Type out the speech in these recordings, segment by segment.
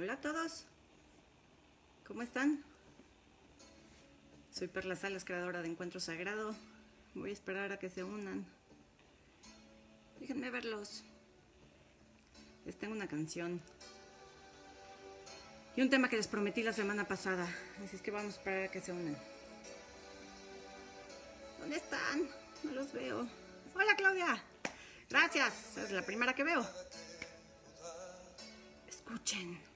Hola a todos. ¿Cómo están? Soy Perla Salas, creadora de Encuentro Sagrado. Voy a esperar a que se unan. Déjenme verlos. Les tengo una canción. Y un tema que les prometí la semana pasada. Así es que vamos a esperar a que se unan. ¿Dónde están? No los veo. Hola Claudia. Gracias. Es la primera que veo. Escuchen.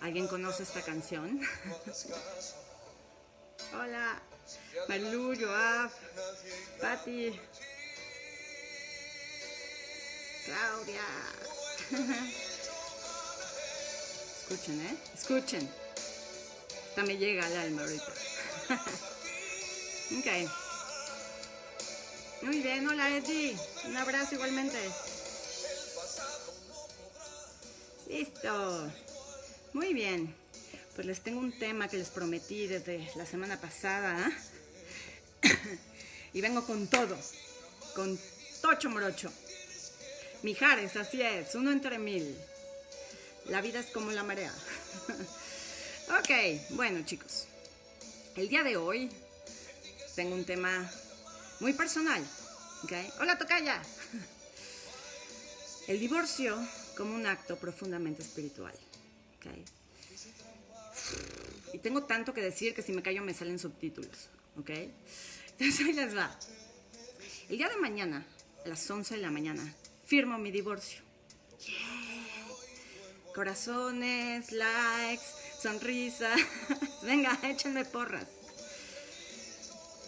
¿Alguien conoce esta canción? Hola, Malu, Joab, Patti, Claudia. Escuchen, ¿eh? Escuchen. Esta me llega al alma ahorita. ok. Muy bien, hola Eddie. Un abrazo igualmente. Listo. Muy bien. Pues les tengo un tema que les prometí desde la semana pasada. y vengo con todo. Con tocho morocho. Mijares, así es. Uno entre mil. La vida es como la marea. ok, bueno chicos. El día de hoy tengo un tema muy personal. ¿okay? Hola, Tocaya. El divorcio como un acto profundamente espiritual. ¿okay? Y tengo tanto que decir que si me callo me salen subtítulos. ¿ok? Entonces ahí les va. El día de mañana, a las 11 de la mañana, firmo mi divorcio. Corazones, likes, sonrisas. Venga, échenme porras.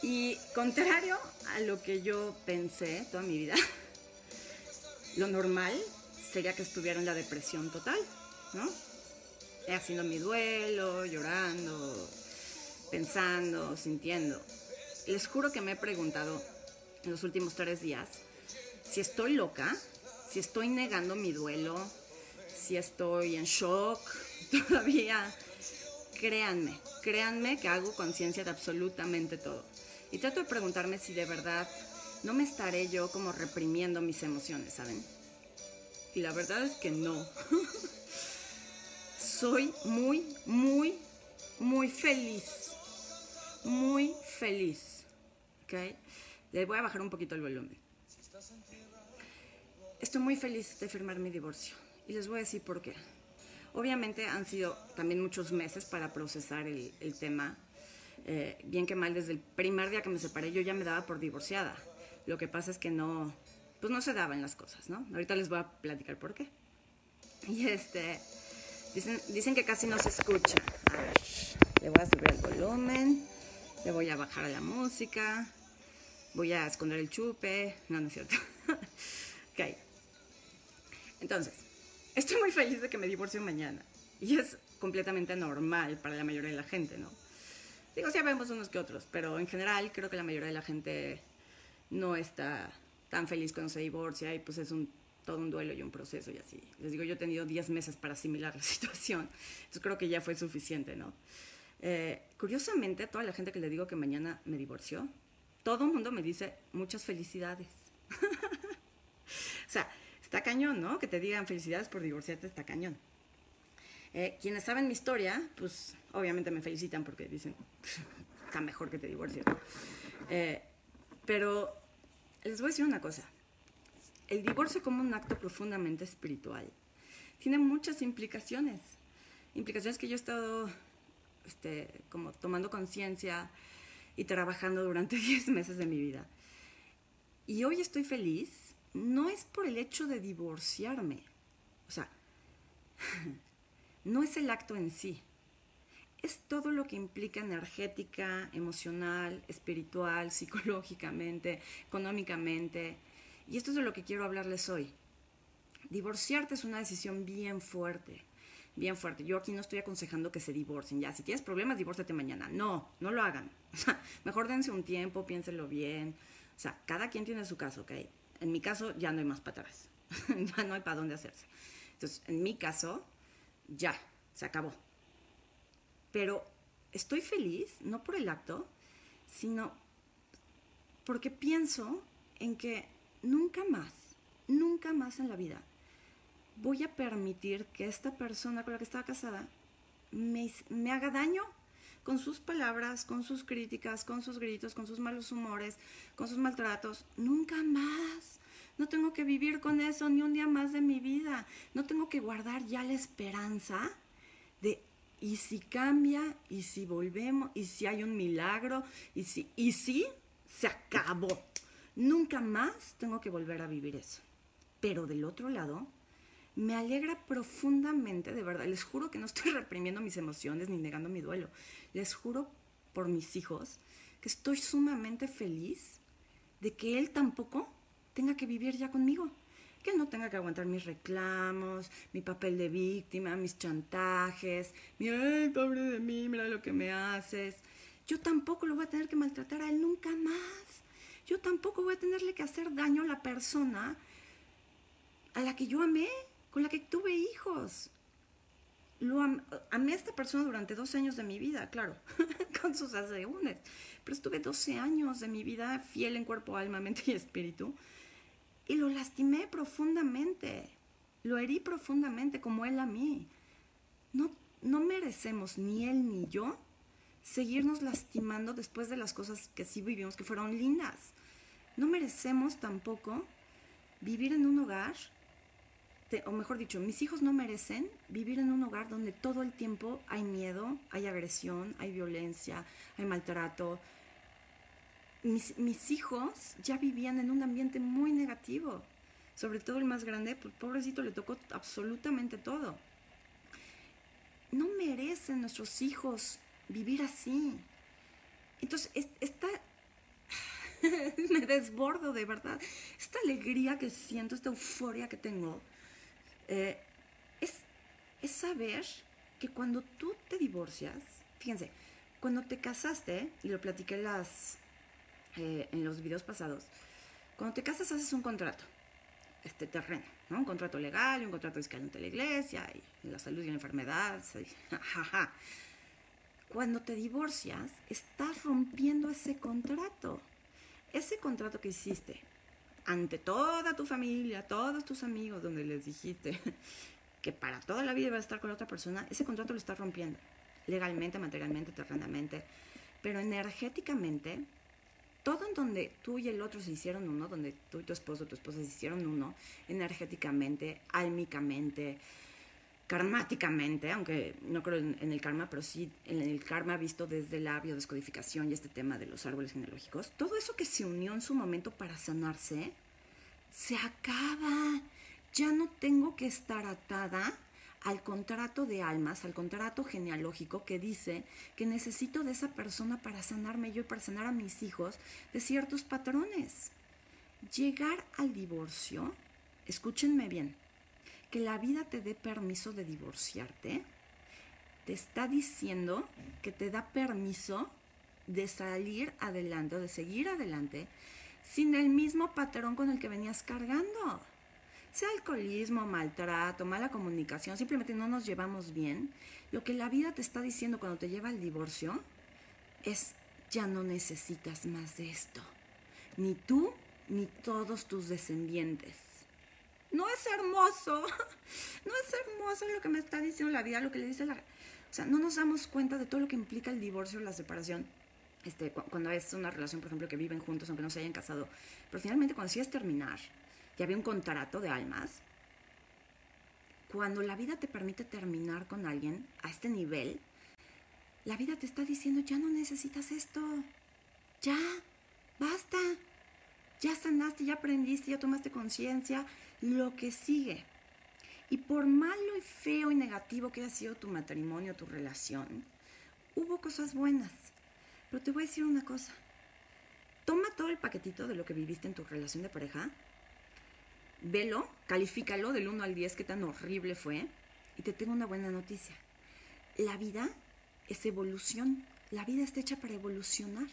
Y contrario a lo que yo pensé toda mi vida, lo normal sería que estuviera en la depresión total, ¿no? Haciendo mi duelo, llorando, pensando, sintiendo. Les juro que me he preguntado en los últimos tres días si estoy loca, si estoy negando mi duelo, si estoy en shock todavía. Créanme, créanme que hago conciencia de absolutamente todo. Y trato de preguntarme si de verdad no me estaré yo como reprimiendo mis emociones, ¿saben? Y la verdad es que no. Soy muy, muy, muy feliz. Muy feliz. ¿Ok? Le voy a bajar un poquito el volumen. Estoy muy feliz de firmar mi divorcio. Y les voy a decir por qué. Obviamente han sido también muchos meses para procesar el, tema. Eh, bien que mal, desde el primer día que me separé yo ya me daba por divorciada. Lo que pasa es que no, pues no se daban las cosas, ¿no? Ahorita les voy a platicar por qué. Y este, dicen, dicen que casi no se escucha. A ver, le voy a subir el volumen, le voy a bajar a la música, voy a esconder el chupe. No, no es cierto. ok. Entonces, estoy muy feliz de que me divorcie mañana. Y es completamente normal para la mayoría de la gente, ¿no? Digo, sí vemos unos que otros, pero en general creo que la mayoría de la gente no está tan feliz cuando se divorcia y pues es un, todo un duelo y un proceso y así. Les digo, yo he tenido 10 meses para asimilar la situación, entonces creo que ya fue suficiente, ¿no? Eh, curiosamente, toda la gente que le digo que mañana me divorció, todo el mundo me dice muchas felicidades. o sea, está cañón, ¿no? Que te digan felicidades por divorciarte, está cañón. Eh, quienes saben mi historia, pues obviamente me felicitan porque dicen, está mejor que te divorcies. Eh, pero les voy a decir una cosa. El divorcio como un acto profundamente espiritual tiene muchas implicaciones. Implicaciones que yo he estado este, como tomando conciencia y trabajando durante 10 meses de mi vida. Y hoy estoy feliz, no es por el hecho de divorciarme. O sea, no es el acto en sí. Es todo lo que implica energética, emocional, espiritual, psicológicamente, económicamente. Y esto es de lo que quiero hablarles hoy. Divorciarte es una decisión bien fuerte, bien fuerte. Yo aquí no estoy aconsejando que se divorcien. Ya, si tienes problemas, divórciate mañana. No, no lo hagan. Mejor dense un tiempo, piénsenlo bien. O sea, cada quien tiene su caso, ¿ok? En mi caso ya no hay más para atrás. ya no hay para dónde hacerse. Entonces, en mi caso, ya, se acabó. Pero estoy feliz, no por el acto, sino porque pienso en que nunca más, nunca más en la vida voy a permitir que esta persona con la que estaba casada me, me haga daño con sus palabras, con sus críticas, con sus gritos, con sus malos humores, con sus maltratos. Nunca más. No tengo que vivir con eso ni un día más de mi vida. No tengo que guardar ya la esperanza y si cambia, y si volvemos, y si hay un milagro, y si, y si se acabó. Nunca más tengo que volver a vivir eso. Pero del otro lado, me alegra profundamente, de verdad, les juro que no estoy reprimiendo mis emociones ni negando mi duelo. Les juro por mis hijos que estoy sumamente feliz de que él tampoco tenga que vivir ya conmigo. Que no tenga que aguantar mis reclamos, mi papel de víctima, mis chantajes, mi, ay, pobre de mí, mira lo que me haces. Yo tampoco lo voy a tener que maltratar a él nunca más. Yo tampoco voy a tenerle que hacer daño a la persona a la que yo amé, con la que tuve hijos. Lo amé a esta persona durante 12 años de mi vida, claro, con sus asegúnes. Pero estuve 12 años de mi vida fiel en cuerpo, alma, mente y espíritu y lo lastimé profundamente, lo herí profundamente como él a mí. No, no merecemos, ni él ni yo, seguirnos lastimando después de las cosas que sí vivimos, que fueron lindas. No merecemos tampoco vivir en un hogar, o mejor dicho, mis hijos no merecen vivir en un hogar donde todo el tiempo hay miedo, hay agresión, hay violencia, hay maltrato, mis, hijos ya vivían en un ambiente muy negativo. Sobre todo el más grande, pues pobrecito le tocó absolutamente todo. No merecen nuestros hijos vivir así. Entonces, esta, me desbordo de verdad. Esta alegría que siento, esta euforia que tengo, eh, es saber que cuando tú te divorcias, fíjense, cuando te casaste, y lo platiqué las, eh, en los videos pasados, cuando te casas haces un contrato, este terreno, ¿no? Un contrato legal un contrato fiscal ante la iglesia y la salud y la enfermedad. Cuando te divorcias, estás rompiendo ese contrato. Ese contrato que hiciste ante toda tu familia, todos tus amigos, donde les dijiste que para toda la vida iba a estar con otra persona, ese contrato lo estás rompiendo. Legalmente, materialmente, terrenamente. Pero energéticamente todo en donde tú y el otro se hicieron uno, donde tú y tu esposo, tu esposa se hicieron uno, energéticamente, álmicamente, karmáticamente, aunque no creo en, el karma, pero sí en el karma visto desde la biodescodificación y este tema de los árboles genealógicos, todo eso que se unió en su momento para sanarse, se acaba. Ya no tengo que estar atada al contrato de almas, al contrato genealógico que dice que necesito de esa persona para sanarme yo y para sanar a mis hijos de ciertos patrones. Llegar al divorcio, escúchenme bien, que la vida te dé permiso de divorciarte, te está diciendo que te da permiso de salir adelante o de seguir adelante sin el mismo patrón con el que venías cargando sea alcoholismo, maltrato, mala comunicación, simplemente no nos llevamos bien, lo que la vida te está diciendo cuando te lleva al divorcio es, ya no necesitas más de esto. Ni tú, ni todos tus descendientes. No es hermoso, no es hermoso lo que me está diciendo la vida, lo que le dice la... O sea, no nos damos cuenta de todo lo que implica el divorcio, la separación. Este, cuando es una relación, por ejemplo, que viven juntos, aunque no se hayan casado. Pero finalmente, cuando es terminar, y había un contrato de almas, cuando la vida te permite terminar con alguien a este nivel, la vida te está diciendo, ya no necesitas esto, ya, basta, ya sanaste, ya aprendiste, ya tomaste conciencia, lo que sigue. Y por malo y feo y negativo que haya sido tu matrimonio, tu relación, hubo cosas buenas. Pero te voy a decir una cosa. Toma todo el paquetito de lo que viviste en tu relación de pareja velo, califícalo del 1 al 10 qué tan horrible fue y te tengo una buena noticia. La vida es evolución, la vida está hecha para evolucionar.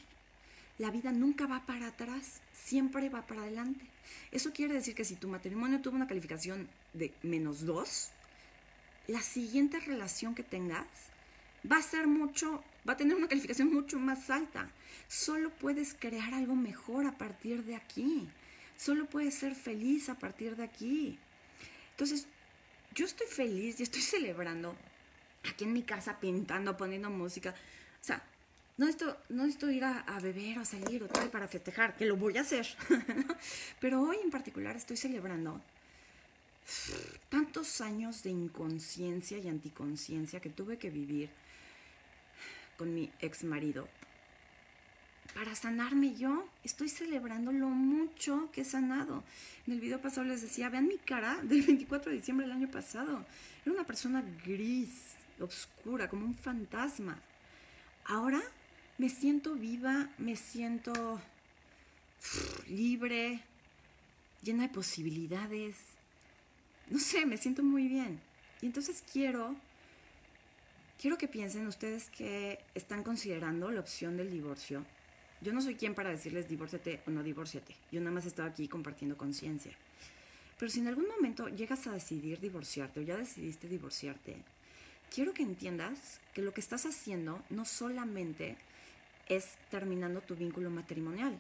La vida nunca va para atrás, siempre va para adelante. Eso quiere decir que si tu matrimonio tuvo una calificación de menos 2, la siguiente relación que tengas va a ser mucho, va a tener una calificación mucho más alta. Solo puedes crear algo mejor a partir de aquí solo puedes ser feliz a partir de aquí. Entonces, yo estoy feliz y estoy celebrando aquí en mi casa pintando, poniendo música. O sea, no esto no estoy ir a, beber o salir o tal para festejar, que lo voy a hacer. Pero hoy en particular estoy celebrando tantos años de inconsciencia y anticonciencia que tuve que vivir con mi ex marido para sanarme yo. Estoy celebrando lo mucho que he sanado. En el video pasado les decía, vean mi cara del 24 de diciembre del año pasado. Era una persona gris, oscura, como un fantasma. Ahora me siento viva, me siento libre, llena de posibilidades. No sé, me siento muy bien. Y entonces quiero, quiero que piensen ustedes que están considerando la opción del divorcio yo no soy quien para decirles divórciate o no divórciate. Yo nada más estaba aquí compartiendo conciencia. Pero si en algún momento llegas a decidir divorciarte o ya decidiste divorciarte, quiero que entiendas que lo que estás haciendo no solamente es terminando tu vínculo matrimonial.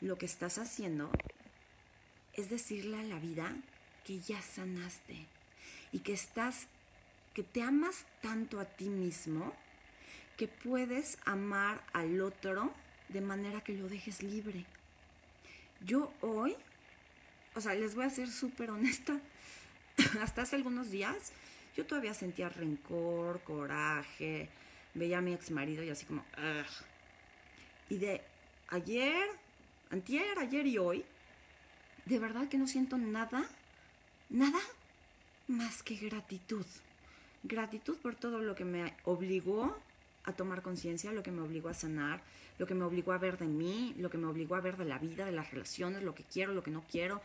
Lo que estás haciendo es decirle a la vida que ya sanaste y que estás, que te amas tanto a ti mismo que puedes amar al otro de manera que lo dejes libre. Yo hoy, o sea, les voy a ser súper honesta, hasta hace algunos días yo todavía sentía rencor, coraje, veía a mi ex marido y así como, y de ayer, antier, ayer y hoy, de verdad que no siento nada, nada más que gratitud. Gratitud por todo lo que me obligó a tomar conciencia, lo que me obligó a sanar, lo que me obligó a ver de mí, lo que me obligó a ver de la vida, de las relaciones, lo que quiero, lo que no quiero.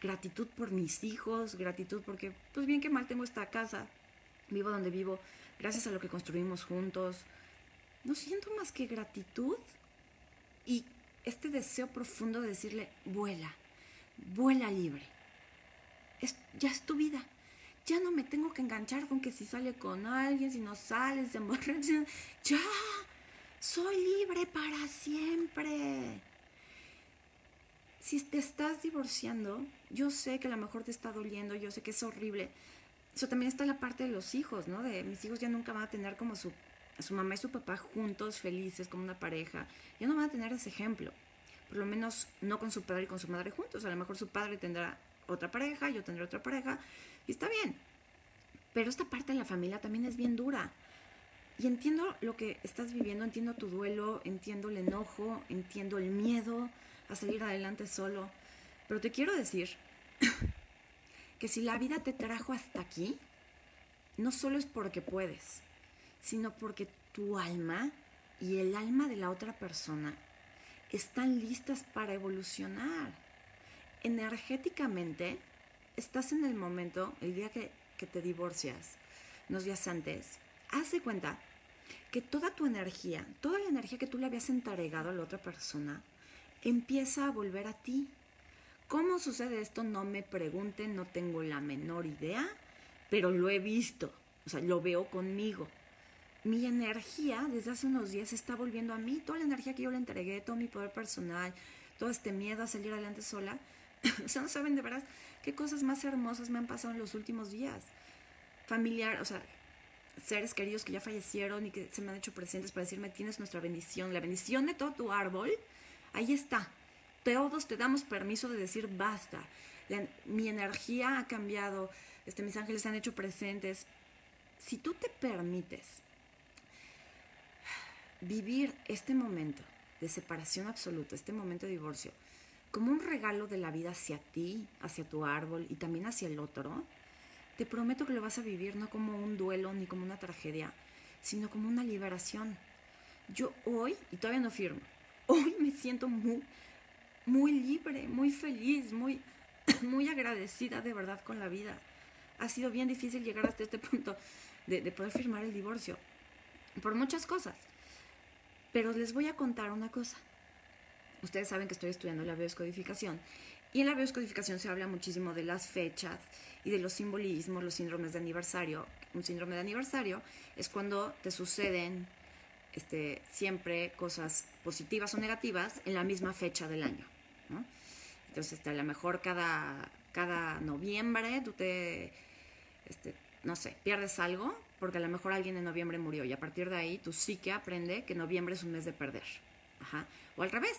Gratitud por mis hijos, gratitud porque, pues bien que mal tengo esta casa, vivo donde vivo, gracias a lo que construimos juntos. No siento más que gratitud y este deseo profundo de decirle, vuela, vuela libre. Es, ya es tu vida ya no me tengo que enganchar con que si sale con alguien, si no sale, se emborracha. Ya, soy libre para siempre. Si te estás divorciando, yo sé que a lo mejor te está doliendo, yo sé que es horrible. Eso también está la parte de los hijos, ¿no? De mis hijos ya nunca van a tener como su, su mamá y su papá juntos, felices, como una pareja. Ya no van a tener ese ejemplo. Por lo menos no con su padre y con su madre juntos. A lo mejor su padre tendrá otra pareja, yo tendré otra pareja, y está bien. Pero esta parte de la familia también es bien dura. Y entiendo lo que estás viviendo, entiendo tu duelo, entiendo el enojo, entiendo el miedo a salir adelante solo. Pero te quiero decir que si la vida te trajo hasta aquí, no solo es porque puedes, sino porque tu alma y el alma de la otra persona están listas para evolucionar. Energéticamente, estás en el momento, el día que, te divorcias, unos días antes, haz de cuenta que toda tu energía, toda la energía que tú le habías entregado a la otra persona, empieza a volver a ti. ¿Cómo sucede esto? No me pregunten, no tengo la menor idea, pero lo he visto, o sea, lo veo conmigo. Mi energía desde hace unos días está volviendo a mí, toda la energía que yo le entregué, todo mi poder personal, todo este miedo a salir adelante sola, o sea, no saben de verdad qué cosas más hermosas me han pasado en los últimos días. Familiar, o sea, seres queridos que ya fallecieron y que se me han hecho presentes para decirme, tienes nuestra bendición, la bendición de todo tu árbol, ahí está. Todos te damos permiso de decir basta. mi energía ha cambiado, este, mis ángeles se han hecho presentes. Si tú te permites vivir este momento de separación absoluta, este momento de divorcio, como un regalo de la vida hacia ti, hacia tu árbol y también hacia el otro, te prometo que lo vas a vivir no como un duelo ni como una tragedia, sino como una liberación. Yo hoy, y todavía no firmo, hoy me siento muy, muy libre, muy feliz, muy, muy agradecida de verdad con la vida. Ha sido bien difícil llegar hasta este punto de, de poder firmar el divorcio, por muchas cosas. Pero les voy a contar una cosa. Ustedes saben que estoy estudiando la bioscodificación y en la bioscodificación se habla muchísimo de las fechas y de los simbolismos, los síndromes de aniversario. Un síndrome de aniversario es cuando te suceden este, siempre cosas positivas o negativas en la misma fecha del año. Entonces, a lo mejor cada, cada noviembre tú te este, no sé, pierdes algo porque a lo mejor alguien en noviembre murió y a partir de ahí tu psique aprende que noviembre es un mes de perder. O al revés,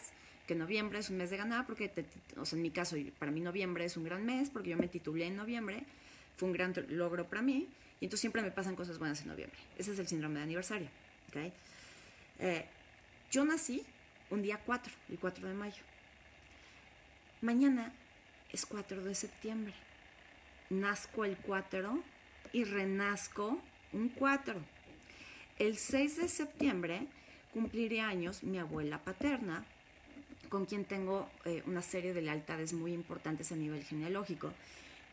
que noviembre es un mes de ganar porque, o sea, en mi caso, para mí noviembre es un gran mes porque yo me titulé en noviembre, fue un gran logro para mí y entonces siempre me pasan cosas buenas en noviembre. Ese es el síndrome de aniversario. ¿okay? Eh, yo nací un día 4, el 4 de mayo. Mañana es 4 de septiembre. Nazco el 4 y renazco un 4. El 6 de septiembre cumpliré años mi abuela paterna, con quien tengo eh, una serie de lealtades muy importantes a nivel genealógico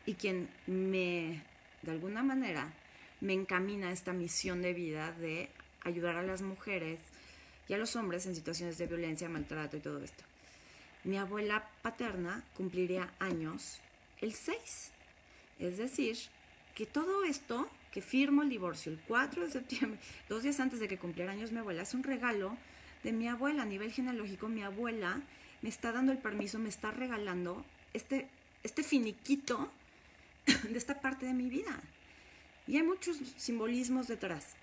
y quien me, de alguna manera, me encamina a esta misión de vida de ayudar a las mujeres y a los hombres en situaciones de violencia, maltrato y todo esto. Mi abuela paterna cumpliría años el 6. Es decir, que todo esto, que firmo el divorcio el 4 de septiembre, dos días antes de que cumpliera años mi abuela, es un regalo de mi abuela a nivel genealógico. Mi abuela me está dando el permiso, me está regalando este, este finiquito de esta parte de mi vida. Y hay muchos simbolismos detrás.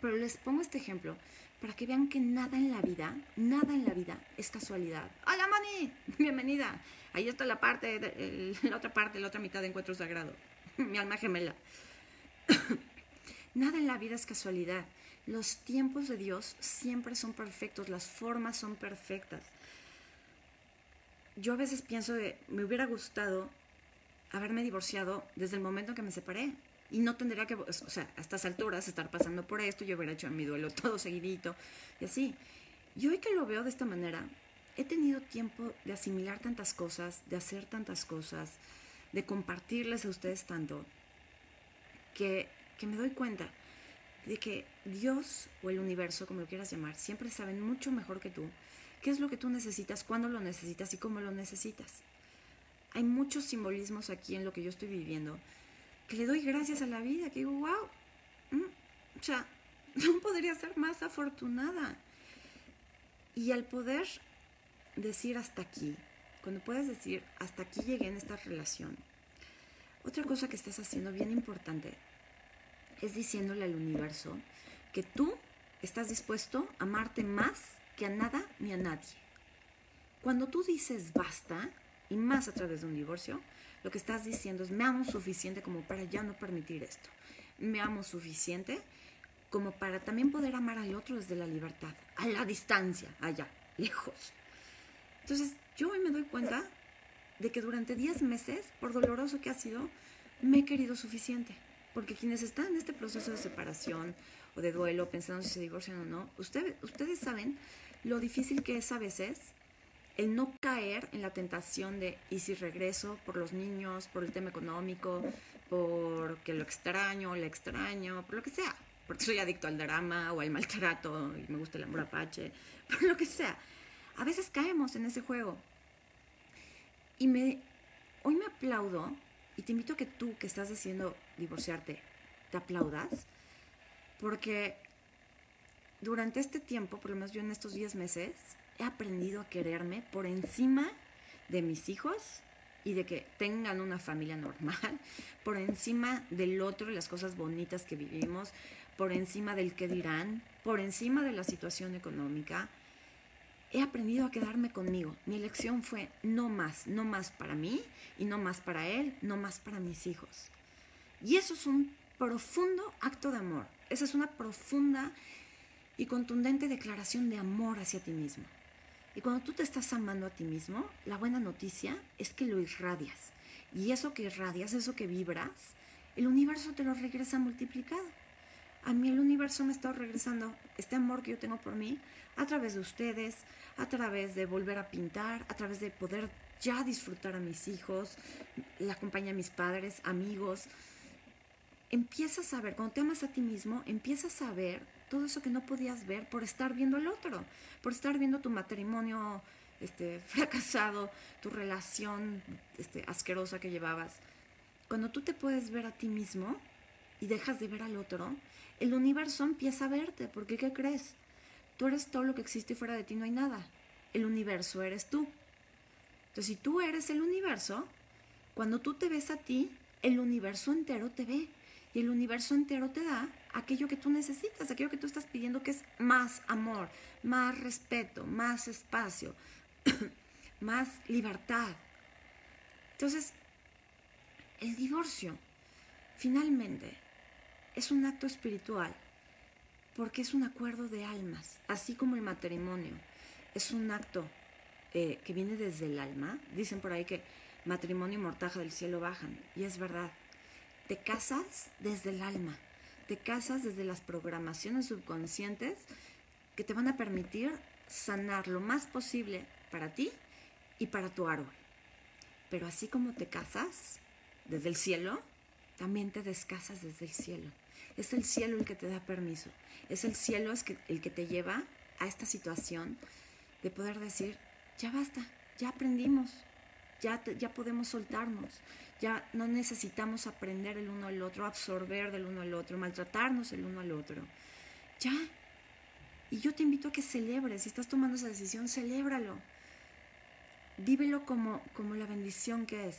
Pero les pongo este ejemplo para que vean que nada en la vida, nada en la vida es casualidad. ¡Hola, Moni! Bienvenida. Ahí está la parte, la otra parte, la otra mitad de Encuentro Sagrado. Mi alma gemela. nada en la vida es casualidad. Los tiempos de Dios siempre son perfectos, las formas son perfectas. Yo a veces pienso de, me hubiera gustado haberme divorciado desde el momento en que me separé y no tendría que, o sea, a estas alturas estar pasando por esto, yo hubiera hecho mi duelo todo seguidito y así. Y hoy que lo veo de esta manera, he tenido tiempo de asimilar tantas cosas, de hacer tantas cosas, de compartirles a ustedes tanto, que, que me doy cuenta de que Dios o el universo, como lo quieras llamar, siempre saben mucho mejor que tú qué es lo que tú necesitas, cuándo lo necesitas y cómo lo necesitas. Hay muchos simbolismos aquí en lo que yo estoy viviendo que le doy gracias a la vida, que digo, wow, mm, o sea, no podría ser más afortunada. Y al poder decir hasta aquí, cuando puedes decir hasta aquí llegué en esta relación, otra cosa que estás haciendo bien importante es diciéndole al universo que tú estás dispuesto a amarte más que a nada ni a nadie. Cuando tú dices basta, y más a través de un divorcio, lo que estás diciendo es, me amo suficiente como para ya no permitir esto. Me amo suficiente como para también poder amar al otro desde la libertad, a la distancia, allá, lejos. Entonces, yo hoy me doy cuenta de que durante 10 meses, por doloroso que ha sido, me he querido suficiente. Porque quienes están en este proceso de separación o de duelo, pensando si se divorcian o no, ustedes, ustedes saben lo difícil que es a veces el no caer en la tentación de, ¿y si regreso por los niños, por el tema económico, porque lo extraño, le extraño, por lo que sea? Porque soy adicto al drama o al maltrato y me gusta el amor apache, por lo que sea. A veces caemos en ese juego. Y me, hoy me aplaudo y te invito a que tú que estás decidiendo divorciarte, te aplaudas, porque durante este tiempo, por lo menos yo en estos 10 meses, he aprendido a quererme por encima de mis hijos y de que tengan una familia normal, por encima del otro y las cosas bonitas que vivimos, por encima del que dirán, por encima de la situación económica. He aprendido a quedarme conmigo. Mi elección fue no más, no más para mí y no más para él, no más para mis hijos. Y eso es un profundo acto de amor. Esa es una profunda y contundente declaración de amor hacia ti mismo. Y cuando tú te estás amando a ti mismo, la buena noticia es que lo irradias. Y eso que irradias, eso que vibras, el universo te lo regresa multiplicado. A mí el universo me está regresando este amor que yo tengo por mí a través de ustedes, a través de volver a pintar, a través de poder ya disfrutar a mis hijos, la compañía de mis padres, amigos. Empiezas a ver, cuando te amas a ti mismo, empiezas a ver todo eso que no podías ver por estar viendo al otro, por estar viendo tu matrimonio este, fracasado, tu relación este, asquerosa que llevabas. Cuando tú te puedes ver a ti mismo y dejas de ver al otro, el universo empieza a verte, porque ¿qué crees? Tú eres todo lo que existe y fuera de ti no hay nada. El universo eres tú. Entonces, si tú eres el universo, cuando tú te ves a ti, el universo entero te ve. Y el universo entero te da aquello que tú necesitas, aquello que tú estás pidiendo, que es más amor, más respeto, más espacio, más libertad. Entonces, el divorcio, finalmente, es un acto espiritual, porque es un acuerdo de almas, así como el matrimonio es un acto eh, que viene desde el alma. Dicen por ahí que matrimonio y mortaja del cielo bajan, y es verdad. Te casas desde el alma, te casas desde las programaciones subconscientes que te van a permitir sanar lo más posible para ti y para tu árbol. Pero así como te casas desde el cielo, también te descasas desde el cielo. Es el cielo el que te da permiso. Es el cielo el que te lleva a esta situación de poder decir, ya basta, ya aprendimos, ya, ya podemos soltarnos, ya no necesitamos aprender el uno al otro, absorber del uno al otro, maltratarnos el uno al otro. Ya. Y yo te invito a que celebres, si estás tomando esa decisión, celébralo. Vívelo como, como la bendición que es.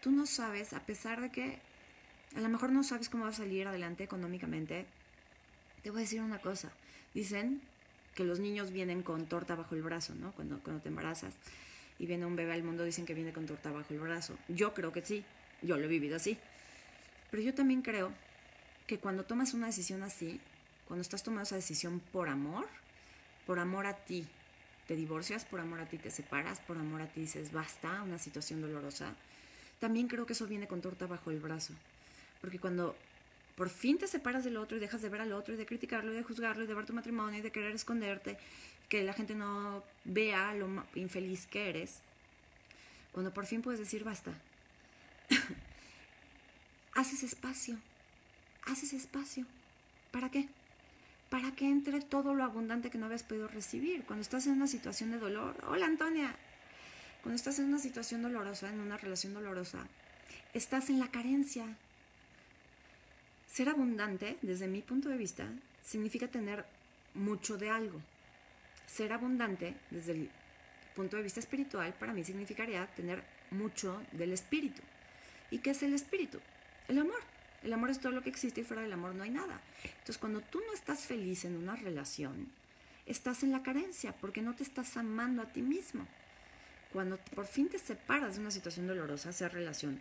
Tú no sabes, a pesar de que a lo mejor no sabes cómo va a salir adelante económicamente, te voy a decir una cosa. Dicen que los niños vienen con torta bajo el brazo, ¿no? Cuando, cuando te embarazas y viene un bebé al mundo, dicen que viene con torta bajo el brazo. Yo creo que sí, yo lo he vivido así. Pero yo también creo que cuando tomas una decisión así, cuando estás tomando esa decisión por amor, por amor a ti, te divorcias, por amor a ti te separas, por amor a ti dices basta, una situación dolorosa, también creo que eso viene con torta bajo el brazo. Porque cuando por fin te separas del otro y dejas de ver al otro y de criticarlo y de juzgarlo y de ver tu matrimonio y de querer esconderte, que la gente no vea lo infeliz que eres, cuando por fin puedes decir basta, haces espacio, haces espacio. ¿Para qué? Para que entre todo lo abundante que no habías podido recibir. Cuando estás en una situación de dolor, hola Antonia, cuando estás en una situación dolorosa, en una relación dolorosa, estás en la carencia, ser abundante, desde mi punto de vista, significa tener mucho de algo. Ser abundante, desde el punto de vista espiritual, para mí significaría tener mucho del espíritu. ¿Y qué es el espíritu? El amor. El amor es todo lo que existe y fuera del amor no hay nada. Entonces, cuando tú no estás feliz en una relación, estás en la carencia porque no te estás amando a ti mismo. Cuando por fin te separas de una situación dolorosa, sea relación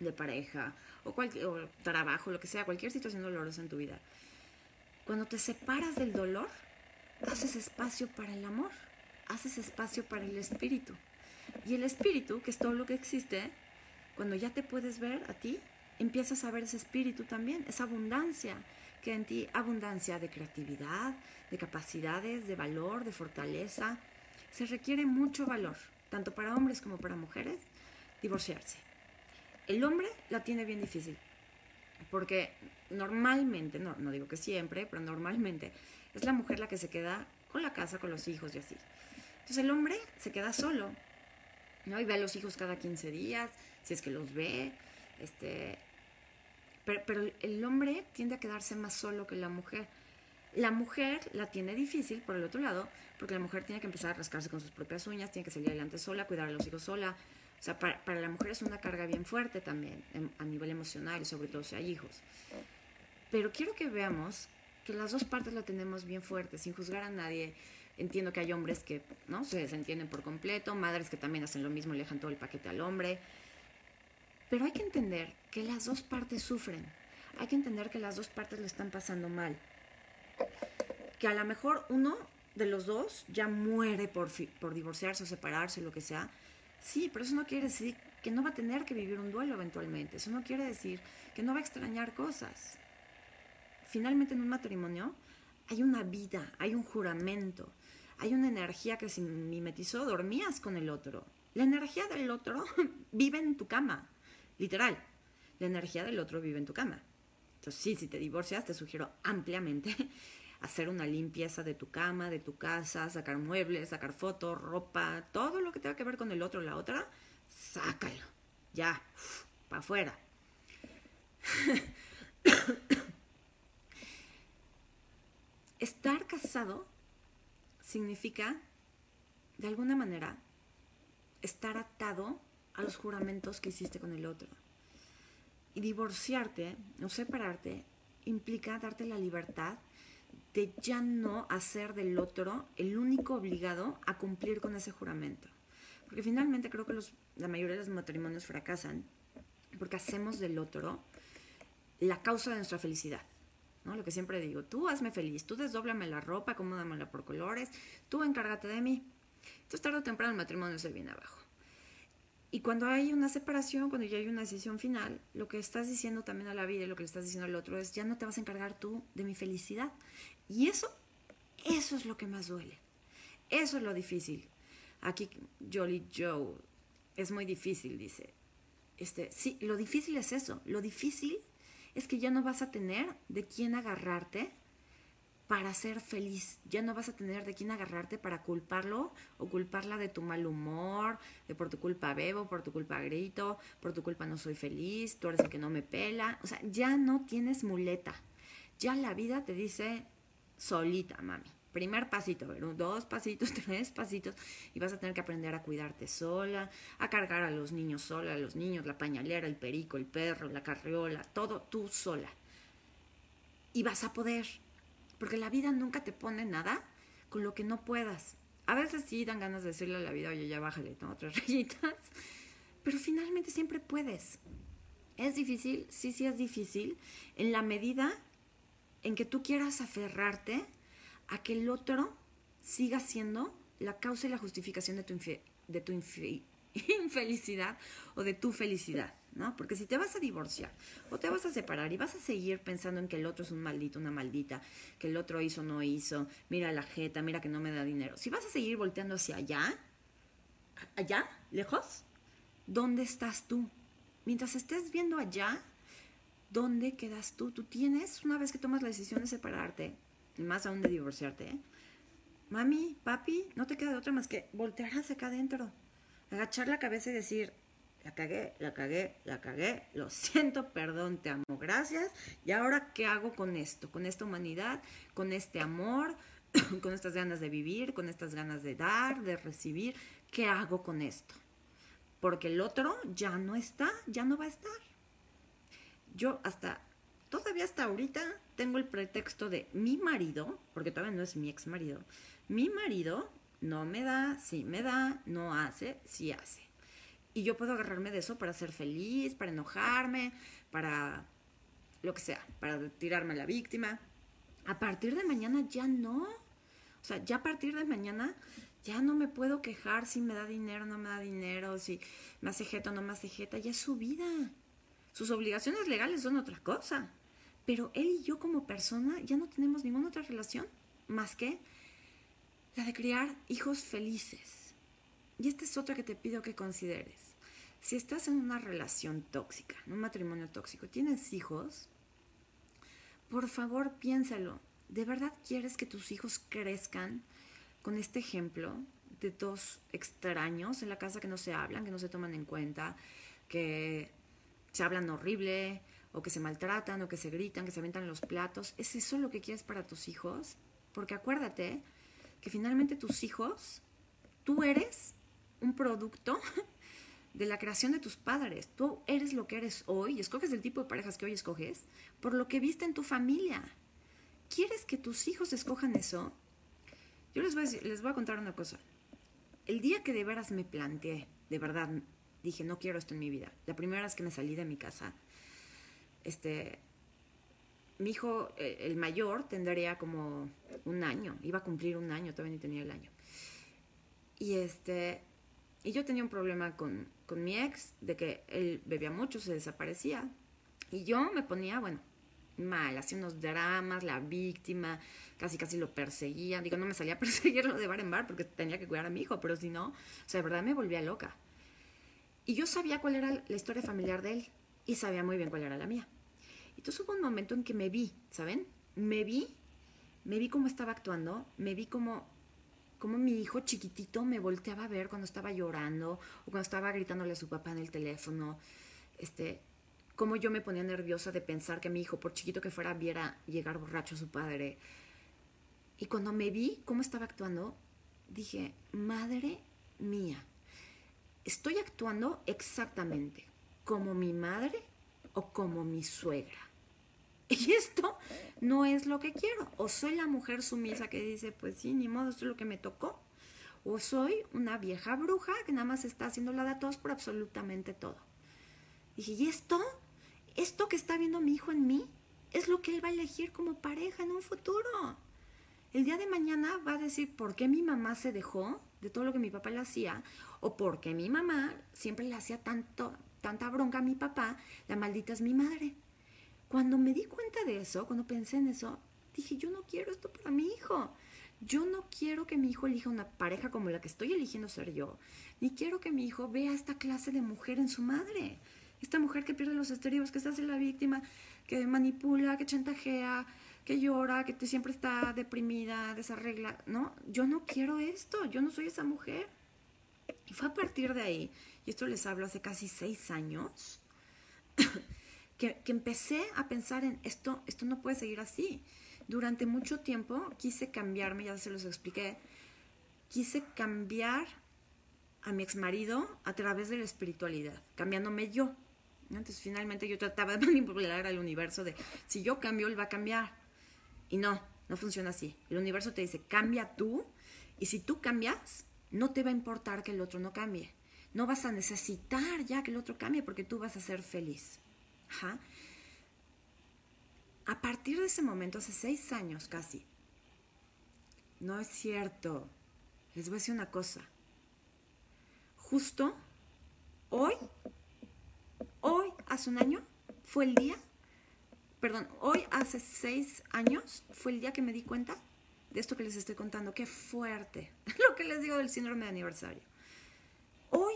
de pareja o, cualquier, trabajo, lo que sea, cualquier situación dolorosa en tu vida, cuando te separas del dolor, haces espacio para el amor, haces espacio para el espíritu. Y el espíritu, que es todo lo que existe, cuando ya te puedes ver a ti, empiezas a ver ese espíritu también, esa abundancia que en ti, abundancia de creatividad, de capacidades, de valor, de fortaleza. Se requiere mucho valor, tanto para hombres como para mujeres, divorciarse. El hombre la tiene bien difícil, porque normalmente, no, no digo que siempre, pero normalmente es la mujer la que se queda con la casa, con los hijos y así. Entonces el hombre se queda solo, ¿no? Y ve a los hijos cada 15 días, si es que los ve, este... Pero, pero el hombre tiende a quedarse más solo que la mujer. La mujer la tiene difícil, por el otro lado, porque la mujer tiene que empezar a rascarse con sus propias uñas, tiene que salir adelante sola, cuidar a los hijos sola, o sea, para, la mujer es una carga bien fuerte también, a nivel emocional, sobre todo si hay hijos. Pero quiero que veamos que las dos partes la tenemos bien fuerte, sin juzgar a nadie. Entiendo que hay hombres que no se desentienden por completo, madres que también hacen lo mismo, le dejan todo el paquete al hombre. Pero hay que entender que las dos partes sufren. Hay que entender que las dos partes lo están pasando mal. Que a lo mejor uno de los dos ya muere por, por divorciarse o separarse, lo que sea, Sí, pero eso no quiere decir que no va a tener que vivir un duelo eventualmente. Eso no quiere decir que no va a extrañar cosas. Finalmente en un matrimonio hay una vida, hay un juramento, hay una energía que se mimetizó, dormías con el otro. La energía del otro vive en tu cama, literal. La energía del otro vive en tu cama. Entonces sí, si te divorcias, te sugiero ampliamente hacer una limpieza de tu cama, de tu casa, sacar muebles, sacar fotos, ropa, todo lo que tenga que ver con el otro la otra, sácalo. Ya, para afuera. Estar casado significa, de alguna manera, estar atado a los juramentos que hiciste con el otro. Y divorciarte o separarte implica darte la libertad de ya no hacer del otro el único obligado a cumplir con ese juramento. Porque finalmente creo que la mayoría de los matrimonios fracasan porque hacemos del otro la causa de nuestra felicidad. ¿no? Lo que siempre digo, tú hazme feliz, tú desdóblame la ropa, acomódamela por colores, tú encárgate de mí. Entonces tarde o temprano el matrimonio se viene abajo. Y cuando hay una separación, cuando ya hay una decisión final, lo que estás diciendo también a la vida y lo que le estás diciendo al otro es, ya no te vas a encargar tú de mi felicidad. Y eso, eso es lo que más duele. Eso es lo difícil. Aquí Jolly Joe, es muy difícil, dice. Este, sí, lo difícil es eso. Lo difícil es que ya no vas a tener de quién agarrarte para ser feliz. Ya no vas a tener de quién agarrarte para culparlo o culparla de tu mal humor, de por tu culpa bebo, por tu culpa grito, por tu culpa no soy feliz, tú eres el que no me pela. O sea, ya no tienes muleta. Ya la vida te dice solita, mami. Primer pasito, dos pasitos, tres pasitos, y vas a tener que aprender a cuidarte sola, a cargar a los niños sola, a los niños, la pañalera, el perico, el perro, la carriola, todo tú sola. Y vas a poder, porque la vida nunca te pone nada con lo que no puedas. A veces sí dan ganas de decirle a la vida, oye, ya bájale, ¿no? Otras rayitas. Pero finalmente siempre puedes. ¿Es difícil? Sí, sí es difícil. En la medida en que tú quieras aferrarte a que el otro siga siendo la causa y la justificación de tu, de tu infelicidad o de tu felicidad. ¿no? Porque si te vas a divorciar o te vas a separar y vas a seguir pensando en que el otro es un maldito, una maldita, que el otro hizo, no hizo, mira la jeta, mira que no me da dinero. Si vas a seguir volteando hacia allá, allá, lejos, ¿dónde estás tú? Mientras estés viendo allá, ¿dónde quedas tú? Tú tienes, una vez que tomas la decisión de separarte, y más aún de divorciarte, ¿eh? mami, papi, no te queda de otra más que voltear hacia acá adentro, agachar la cabeza y decir, la cagué, la cagué, la cagué, lo siento, perdón, te amo, gracias. ¿Y ahora qué hago con esto? Con esta humanidad, con este amor, con estas ganas de vivir, con estas ganas de dar, de recibir. ¿Qué hago con esto? Porque el otro ya no está, ya no va a estar. Yo hasta, todavía hasta ahorita tengo el pretexto de mi marido, porque todavía no es mi ex marido, mi marido no me da, sí me da, no hace, sí hace. Y yo puedo agarrarme de eso para ser feliz, para enojarme, para lo que sea, para tirarme a la víctima. A partir de mañana ya no. O sea, ya a partir de mañana ya no me puedo quejar si me da dinero no me da dinero, si me hace jeta o no me hace jeta. Ya es su vida. Sus obligaciones legales son otra cosa. Pero él y yo como persona ya no tenemos ninguna otra relación más que la de criar hijos felices. Y esta es otra que te pido que consideres. Si estás en una relación tóxica, en un matrimonio tóxico, tienes hijos, por favor piénsalo. ¿De verdad quieres que tus hijos crezcan con este ejemplo de dos extraños en la casa que no se hablan, que no se toman en cuenta, que se hablan horrible, o que se maltratan, o que se gritan, que se aventan los platos? ¿Es eso lo que quieres para tus hijos? Porque acuérdate que finalmente tus hijos, tú eres un producto de la creación de tus padres. Tú eres lo que eres hoy y escoges el tipo de parejas que hoy escoges por lo que viste en tu familia. ¿Quieres que tus hijos escojan eso? Yo les voy les voy a contar una cosa. El día que de veras me planteé, de verdad, dije, no quiero esto en mi vida. La primera vez que me salí de mi casa, este, mi hijo, eh, el mayor, tendría como un año, iba a cumplir un año, todavía ni tenía el año. Y este, y yo tenía un problema con, con mi ex, de que él bebía mucho, se desaparecía. Y yo me ponía, bueno, mal, hacía unos dramas, la víctima, casi casi lo perseguía. Digo, no me salía a perseguirlo de bar en bar porque tenía que cuidar a mi hijo, pero si no, o sea, de verdad me volvía loca. Y yo sabía cuál era la historia familiar de él y sabía muy bien cuál era la mía. Entonces hubo un momento en que me vi, ¿saben? Me vi, me vi cómo estaba actuando, me vi cómo como mi hijo chiquitito me volteaba a ver cuando estaba llorando o cuando estaba gritándole a su papá en el teléfono, este, cómo yo me ponía nerviosa de pensar que mi hijo, por chiquito que fuera, viera llegar borracho a su padre. Y cuando me vi cómo estaba actuando, dije, madre mía, estoy actuando exactamente como mi madre o como mi suegra. Y esto no es lo que quiero. O soy la mujer sumisa que dice, pues sí, ni modo, esto es lo que me tocó. O soy una vieja bruja que nada más está haciendo la de todos por absolutamente todo. dije, ¿y esto? ¿Esto que está viendo mi hijo en mí? Es lo que él va a elegir como pareja en un futuro. El día de mañana va a decir por qué mi mamá se dejó de todo lo que mi papá le hacía o por qué mi mamá siempre le hacía tanto, tanta bronca a mi papá, la maldita es mi madre. Cuando me di cuenta de eso, cuando pensé en eso, dije, yo no quiero esto para mi hijo. Yo no quiero que mi hijo elija una pareja como la que estoy eligiendo ser yo, ni quiero que mi hijo vea esta clase de mujer en su madre. Esta mujer que pierde los estribos, que se hace la víctima, que manipula, que chantajea, que llora, que siempre está deprimida, desarregla. No, yo no quiero esto, yo no soy esa mujer. Y fue a partir de ahí, y esto les hablo hace casi seis años, que, que, empecé a pensar en esto, esto no puede seguir así. Durante mucho tiempo quise cambiarme, ya se los expliqué, quise cambiar a mi ex marido a través de la espiritualidad, cambiándome yo. Entonces finalmente yo trataba de manipular al universo de si yo cambio, él va a cambiar. Y no, no funciona así. El universo te dice, cambia tú, y si tú cambias, no te va a importar que el otro no cambie. No vas a necesitar ya que el otro cambie porque tú vas a ser feliz. A partir de ese momento, hace seis años casi, no es cierto. Les voy a decir una cosa. Justo hoy, hoy, hace un año, fue el día, perdón, hoy hace seis años fue el día que me di cuenta de esto que les estoy contando. Qué fuerte. Lo que les digo del síndrome de aniversario. Hoy,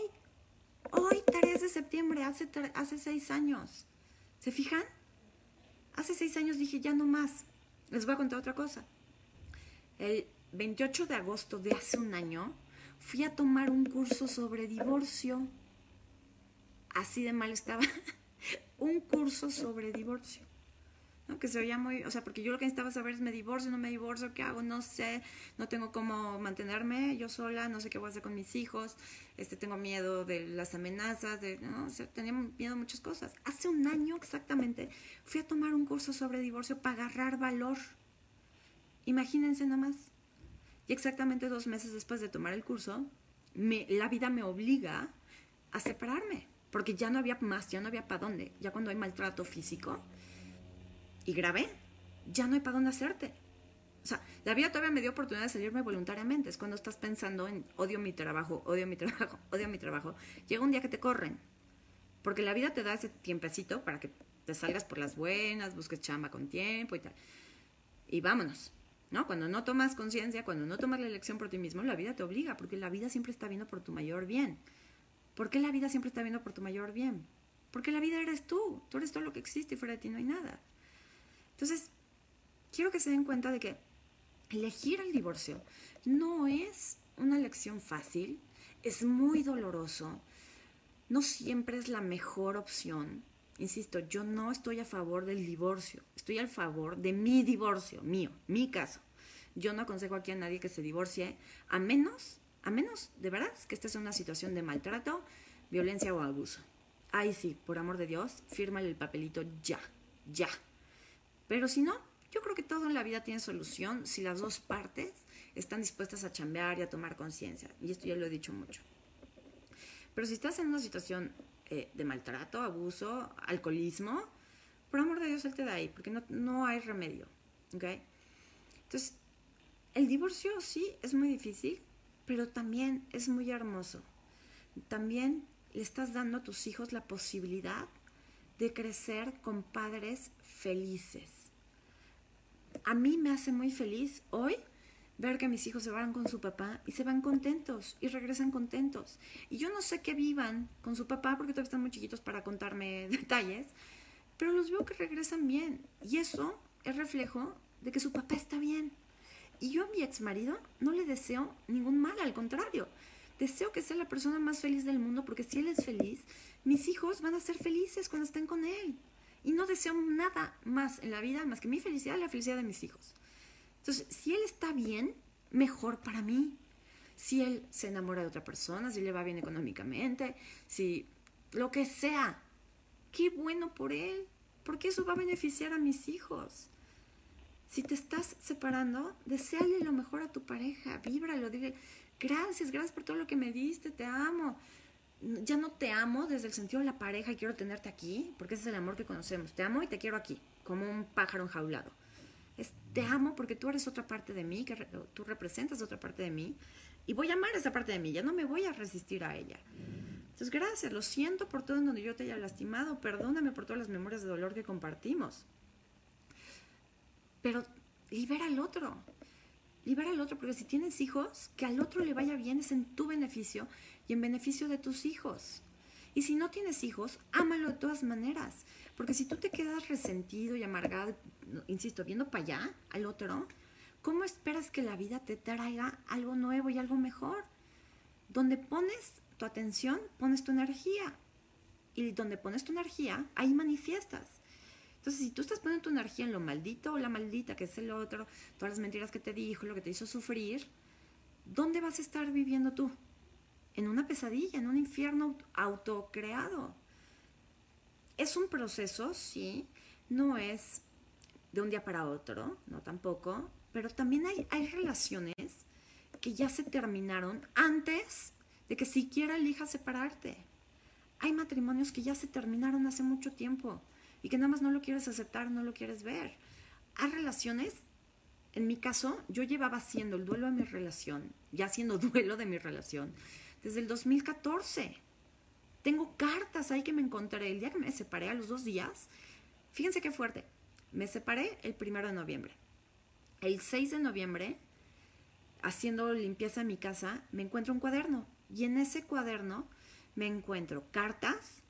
hoy, 3 de septiembre, hace, hace seis años. ¿Se fijan? Hace seis años dije, ya no más. Les voy a contar otra cosa. El 28 de agosto de hace un año fui a tomar un curso sobre divorcio. Así de mal estaba. un curso sobre divorcio que se oía muy, o sea, porque yo lo que necesitaba saber es me divorcio, no me divorcio, qué hago, no sé, no tengo cómo mantenerme yo sola, no sé qué voy a hacer con mis hijos, este, tengo miedo de las amenazas, de, no, o sea, tenía miedo a muchas cosas. Hace un año exactamente fui a tomar un curso sobre divorcio para agarrar valor. Imagínense nomás. Y exactamente dos meses después de tomar el curso, me, la vida me obliga a separarme, porque ya no había más, ya no había para dónde. Ya cuando hay maltrato físico, y grabé, ya no hay para dónde hacerte. O sea, la vida todavía me dio oportunidad de salirme voluntariamente. Es cuando estás pensando en odio mi trabajo, odio mi trabajo, odio mi trabajo. Llega un día que te corren. Porque la vida te da ese tiempecito para que te salgas por las buenas, busques chamba con tiempo y tal. Y vámonos. ¿No? Cuando no tomas conciencia, cuando no tomas la elección por ti mismo, la vida te obliga, porque la vida siempre está viendo por tu mayor bien. ¿Por qué la vida siempre está viendo por tu mayor bien? Porque la vida eres tú, tú eres todo lo que existe y fuera de ti no hay nada. Entonces, quiero que se den cuenta de que elegir el divorcio no es una elección fácil, es muy doloroso, no siempre es la mejor opción. Insisto, yo no estoy a favor del divorcio, estoy a favor de mi divorcio, mío, mi caso. Yo no aconsejo aquí a nadie que se divorcie, a menos, a menos de verdad que estés en una situación de maltrato, violencia o abuso. Ahí sí, por amor de Dios, fírmale el papelito ya, ya. Pero si no, yo creo que todo en la vida tiene solución si las dos partes están dispuestas a chambear y a tomar conciencia. Y esto ya lo he dicho mucho. Pero si estás en una situación eh, de maltrato, abuso, alcoholismo, por amor de Dios, salte de ahí, porque no, no hay remedio. ¿okay? Entonces, el divorcio sí es muy difícil, pero también es muy hermoso. También le estás dando a tus hijos la posibilidad de crecer con padres felices a mí me hace muy feliz hoy ver que mis hijos se van con su papá y se van contentos y regresan contentos. Y yo no sé qué vivan con su papá porque todavía están muy chiquitos para contarme detalles, pero los veo que regresan bien. Y eso es reflejo de que su papá está bien. Y yo a mi ex marido no le deseo ningún mal, al contrario. Deseo que sea la persona más feliz del mundo porque si él es feliz, mis hijos van a ser felices cuando estén con él. Y no deseo nada más en la vida más que mi felicidad la felicidad de mis hijos. Entonces, si él está bien, mejor para mí. Si él se enamora de otra persona, si le va bien económicamente, si lo que sea, qué bueno por él, porque eso va a beneficiar a mis hijos. Si te estás separando, deseale lo mejor a tu pareja, víbralo, dile, gracias, gracias por todo lo que me diste, te amo. Ya no te amo desde el sentido de la pareja y quiero tenerte aquí, porque ese es el amor que conocemos. Te amo y te quiero aquí, como un pájaro enjaulado. Es, te amo porque tú eres otra parte de mí, que tú representas otra parte de mí, y voy a amar esa parte de mí, ya no me voy a resistir a ella. Entonces, gracias, lo siento por todo en donde yo te haya lastimado, perdóname por todas las memorias de dolor que compartimos. Pero libera al otro, libera al otro, porque si tienes hijos, que al otro le vaya bien es en tu beneficio y en beneficio de tus hijos. Y si no tienes hijos, ámalo de todas maneras, porque si tú te quedas resentido y amargado, insisto, viendo para allá, al otro, ¿cómo esperas que la vida te traiga algo nuevo y algo mejor? Donde pones tu atención, pones tu energía. Y donde pones tu energía, ahí manifiestas. Entonces, si tú estás poniendo tu energía en lo maldito o la maldita, que es el otro, todas las mentiras que te dijo, lo que te hizo sufrir, ¿dónde vas a estar viviendo tú? En una pesadilla, en un infierno autocreado. Es un proceso, sí, no es de un día para otro, no tampoco, pero también hay, hay relaciones que ya se terminaron antes de que siquiera elijas separarte. Hay matrimonios que ya se terminaron hace mucho tiempo y que nada más no lo quieres aceptar, no lo quieres ver. Hay relaciones, en mi caso, yo llevaba haciendo el duelo de mi relación, ya haciendo duelo de mi relación, desde el 2014. Tengo cartas ahí que me encontré el día que me separé a los dos días. Fíjense qué fuerte. Me separé el primero de noviembre. El 6 de noviembre, haciendo limpieza en mi casa, me encuentro un cuaderno y en ese cuaderno me encuentro cartas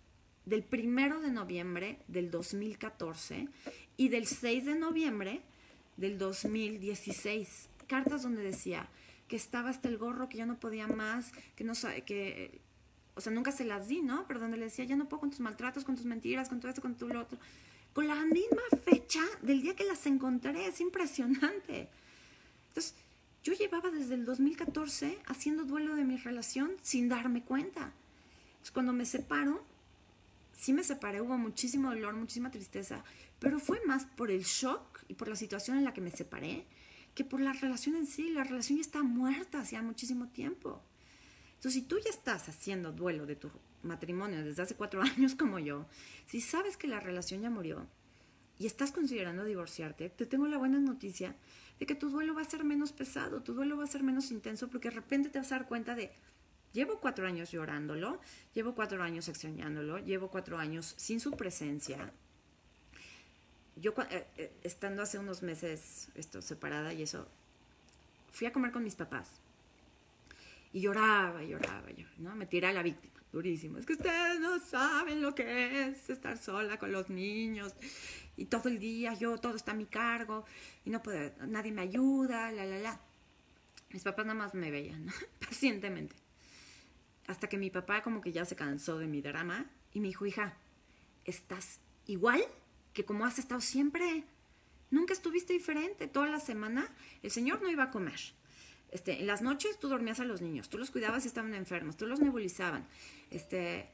del primero de noviembre del 2014 y del 6 de noviembre del 2016. Cartas donde decía que estaba hasta el gorro, que ya no podía más, que no que, o sea, nunca se las di, ¿no? Pero donde le decía, ya no puedo con tus maltratos, con tus mentiras, con todo esto, con todo lo otro. Con la misma fecha del día que las encontré, es impresionante. Entonces, yo llevaba desde el 2014 haciendo duelo de mi relación sin darme cuenta. cuando me separo, sí me separé, hubo muchísimo dolor, muchísima tristeza, pero fue más por el shock y por la situación en la que me separé que por la relación en sí. La relación ya está muerta hacía muchísimo tiempo. Entonces, si tú ya estás haciendo duelo de tu matrimonio desde hace cuatro años como yo, si sabes que la relación ya murió y estás considerando divorciarte, te tengo la buena noticia de que tu duelo va a ser menos pesado, tu duelo va a ser menos intenso, porque de repente te vas a dar cuenta de, llevo cuatro años llorándolo, llevo cuatro años extrañándolo, llevo cuatro años sin su presencia. Yo eh, eh, estando hace unos meses esto, separada y eso, fui a comer con mis papás y lloraba, lloraba, lloraba, ¿no? Me tiré a la víctima, durísimo. Es que ustedes no saben lo que es estar sola con los niños y todo el día yo, todo está a mi cargo y no puedo, nadie me ayuda, la, la, la. Mis papás nada más me veían, pacientemente. Hasta que mi papá como que ya se cansó de mi drama y me dijo, hija, estás igual que como has estado siempre. Nunca estuviste diferente. Toda la semana el Señor no iba a comer. Este, en las noches tú dormías a los niños, tú los cuidabas si estaban enfermos, tú los nebulizaban. Este,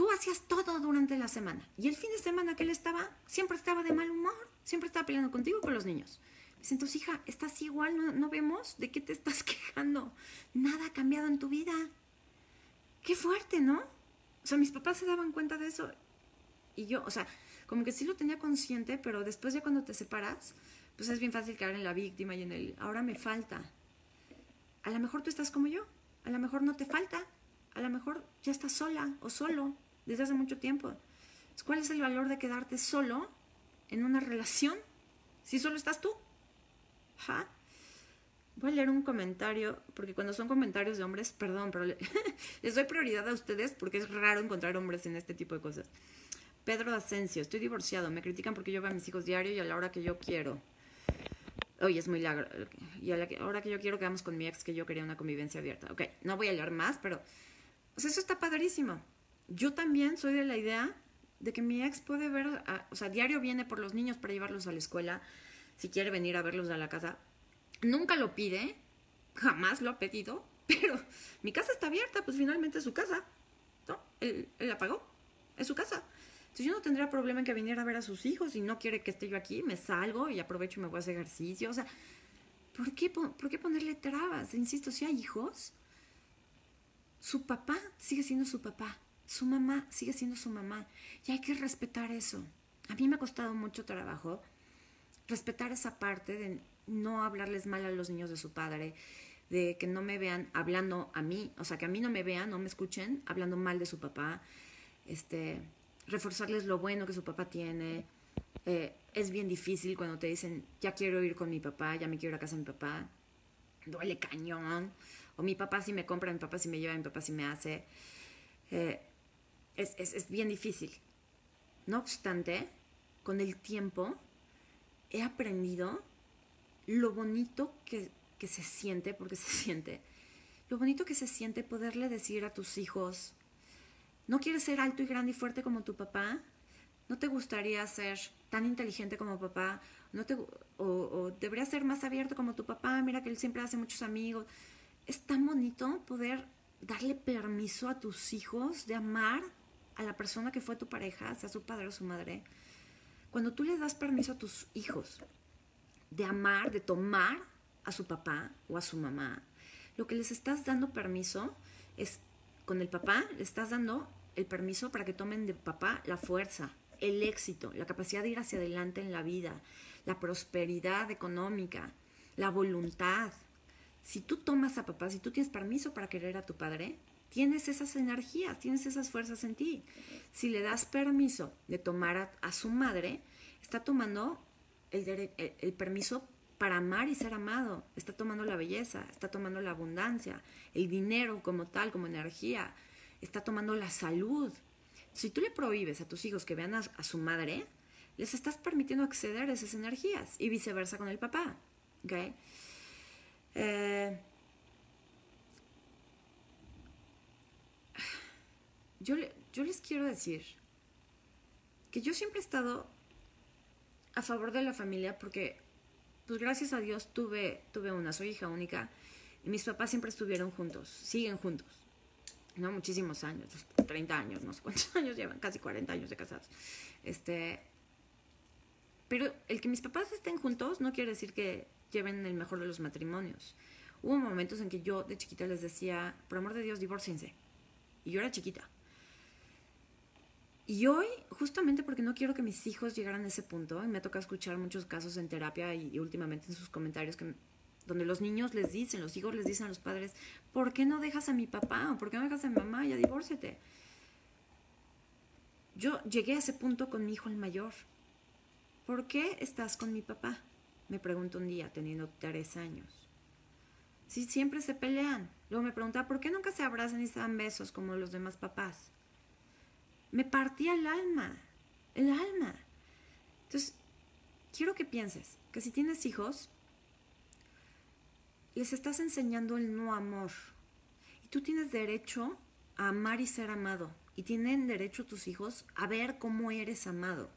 Tú hacías todo durante la semana. Y el fin de semana que él estaba, siempre estaba de mal humor, siempre estaba peleando contigo con los niños. Dice, entonces, hija, estás igual, ¿No, ¿no, vemos de qué te estás quejando. Nada ha cambiado en tu vida. Qué fuerte, ¿no? O sea, mis papás se daban cuenta de eso. Y yo, o sea, como que sí lo tenía consciente, pero después ya cuando te separas, pues es bien fácil caer en la víctima y en el, ahora me falta. A lo mejor tú estás como yo, a lo mejor no te falta, a lo mejor ya estás sola o solo desde hace mucho tiempo. ¿Cuál es el valor de quedarte solo en una relación si solo estás tú? Voy a leer un comentario, porque cuando son comentarios de hombres, perdón, pero les doy prioridad a ustedes porque es raro encontrar hombres en este tipo de cosas. Pedro Asensio, estoy divorciado, me critican porque yo veo a mis hijos diario y a la hora que yo quiero. Oye, es muy. Y a la hora que yo quiero quedamos con mi ex que yo quería una convivencia abierta. Ok, no voy a leer más, pero sea, eso está padrísimo. Yo también soy de la idea de que mi ex puede ver, o sea, diario viene por los niños para llevarlos a la escuela, si quiere venir a verlos a la casa. Nunca lo pide, jamás lo ha pedido, pero mi casa está abierta, pues finalmente es su casa, ¿no? Él, la pagó, es su casa. Entonces yo no tendría problema en que viniera a ver a sus hijos y no quiere que esté yo aquí, me salgo y aprovecho y me voy a hacer ejercicio. O sea, ¿por qué, ¿por qué ponerle trabas? Insisto, si hay hijos, su papá sigue siendo su papá, su mamá sigue siendo su mamá y hay que respetar eso. A mí me ha costado mucho trabajo respetar esa parte de no hablarles mal a los niños de su padre, de que no me vean hablando a mí, o sea, que a mí no me vean, no me escuchen hablando mal de su papá, este, reforzarles lo bueno que su papá tiene. Eh, es bien difícil cuando te dicen, ya quiero ir con mi papá, ya me quiero a casa de mi papá, duele cañón, o mi papá si me compra, mi papá si me lleva, mi papá si me hace. Eh, es, es, es bien difícil. No obstante, con el tiempo he aprendido lo bonito que, se siente, porque se siente, lo bonito que se siente poderle decir a tus hijos, ¿no quieres ser alto y grande y fuerte como tu papá? ¿No te gustaría ser tan inteligente como papá? ¿No te, o, o deberías ser más abierto como tu papá? Mira que él siempre hace muchos amigos. Es tan bonito poder darle permiso a tus hijos de amar a la persona que fue tu pareja, sea su padre o su madre. Cuando tú le das permiso a tus hijos de amar, de tomar a su papá o a su mamá, lo que les estás dando permiso es, con el papá, le estás dando el permiso para que tomen de papá la fuerza, el éxito, la capacidad de ir hacia adelante en la vida, la prosperidad económica, la voluntad. Si tú tomas a papá, si tú tienes permiso para querer a tu padre, tienes esas energías, tienes esas fuerzas en ti. Si le das permiso de tomar a, su madre, está tomando el, permiso para amar y ser amado. Está tomando la belleza, está tomando la abundancia, el dinero como tal, como energía, está tomando la salud. Si tú le prohíbes a tus hijos que vean a, su madre, les estás permitiendo acceder a esas energías y viceversa con el papá. Eh, yo, yo les quiero decir que yo siempre he estado a favor de la familia porque, pues gracias a Dios tuve, tuve una, soy hija única y mis papás siempre estuvieron juntos, siguen juntos, ¿no? Muchísimos años, 30 años, no sé cuántos años llevan, casi 40 años de casados. Este, pero el que mis papás estén juntos no quiere decir que lleven el mejor de los matrimonios. Hubo momentos en que yo de chiquita les decía, por amor de Dios, divorciense. Y yo era chiquita. Y hoy, justamente porque no quiero que mis hijos llegaran a ese punto, y me toca escuchar muchos casos en terapia y, últimamente en sus comentarios que, donde los niños les dicen, los hijos les dicen a los padres, ¿por qué no dejas a mi papá? ¿O por qué no dejas a mi mamá? Ya divórciate. Yo llegué a ese punto con mi hijo el mayor. ¿Por qué estás con mi papá? Me preguntó un día, teniendo tres años. Si siempre se pelean. Luego me preguntaba, ¿por qué nunca se abrazan y se dan besos como los demás papás? me partía el alma, el alma. Entonces, quiero que pienses que si tienes hijos, les estás enseñando el no amor. Y tú tienes derecho a amar y ser amado. Y tienen derecho tus hijos a ver cómo eres amado.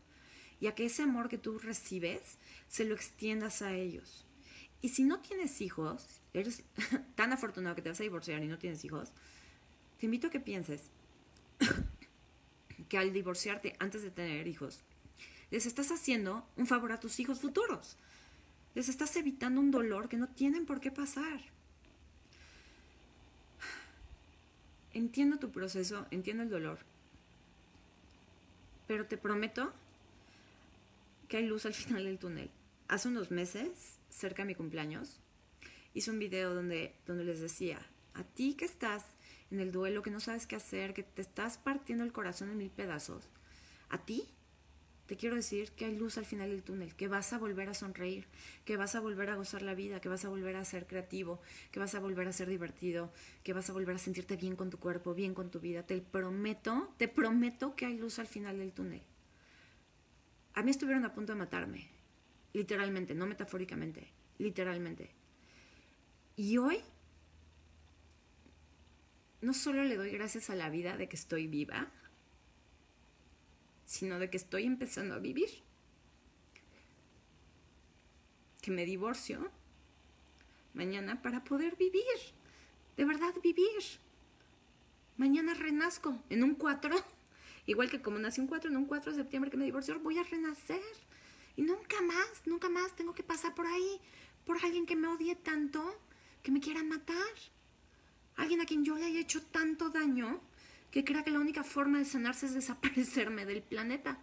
Y a que ese amor que tú recibes se lo extiendas a ellos. Y si no tienes hijos, eres tan afortunado que te vas a divorciar y no tienes hijos, te invito a que pienses que al divorciarte antes de tener hijos, les estás haciendo un favor a tus hijos futuros. Les estás evitando un dolor que no tienen por qué pasar. Entiendo tu proceso, entiendo el dolor, pero te prometo que hay luz al final del túnel. Hace unos meses, cerca de mi cumpleaños, hice un video donde, donde les decía, a ti que estás en el duelo, que no sabes qué hacer, que te estás partiendo el corazón en mil pedazos, a ti te quiero decir que hay luz al final del túnel, que vas a volver a sonreír, que vas a volver a gozar la vida, que vas a volver a ser creativo, que vas a volver a ser divertido, que vas a volver a sentirte bien con tu cuerpo, bien con tu vida. Te prometo, te prometo que hay luz al final del túnel. A mí estuvieron a punto de matarme, literalmente, no metafóricamente, literalmente. Y hoy no solo le doy gracias a la vida de que estoy viva, sino de que estoy empezando a vivir. Que me divorcio mañana para poder vivir, de verdad vivir. Mañana renazco en un 4 Igual que como nací un 4, en un 4 de septiembre que me divorció, voy a renacer. Y nunca más, nunca más tengo que pasar por ahí, por alguien que me odie tanto, que me quiera matar. Alguien a quien yo le haya hecho tanto daño que crea que la única forma de sanarse es desaparecerme del planeta.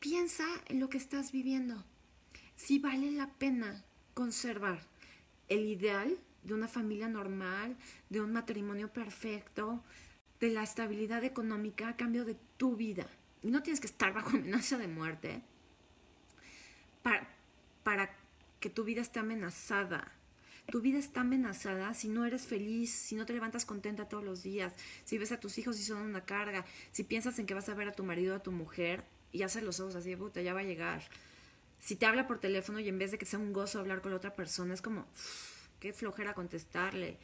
Piensa en lo que estás viviendo. Si vale la pena conservar el ideal de una familia normal, de un matrimonio perfecto, de la estabilidad económica a cambio de tu vida. Y no tienes que estar bajo amenaza de muerte para, para que tu vida esté amenazada. Tu vida está amenazada si no eres feliz, si no te levantas contenta todos los días, si ves a tus hijos y son una carga, si piensas en que vas a ver a tu marido o a tu mujer y haces los ojos así, puta, ya va a llegar. Si te habla por teléfono y en vez de que sea un gozo hablar con la otra persona, es como, qué flojera contestarle.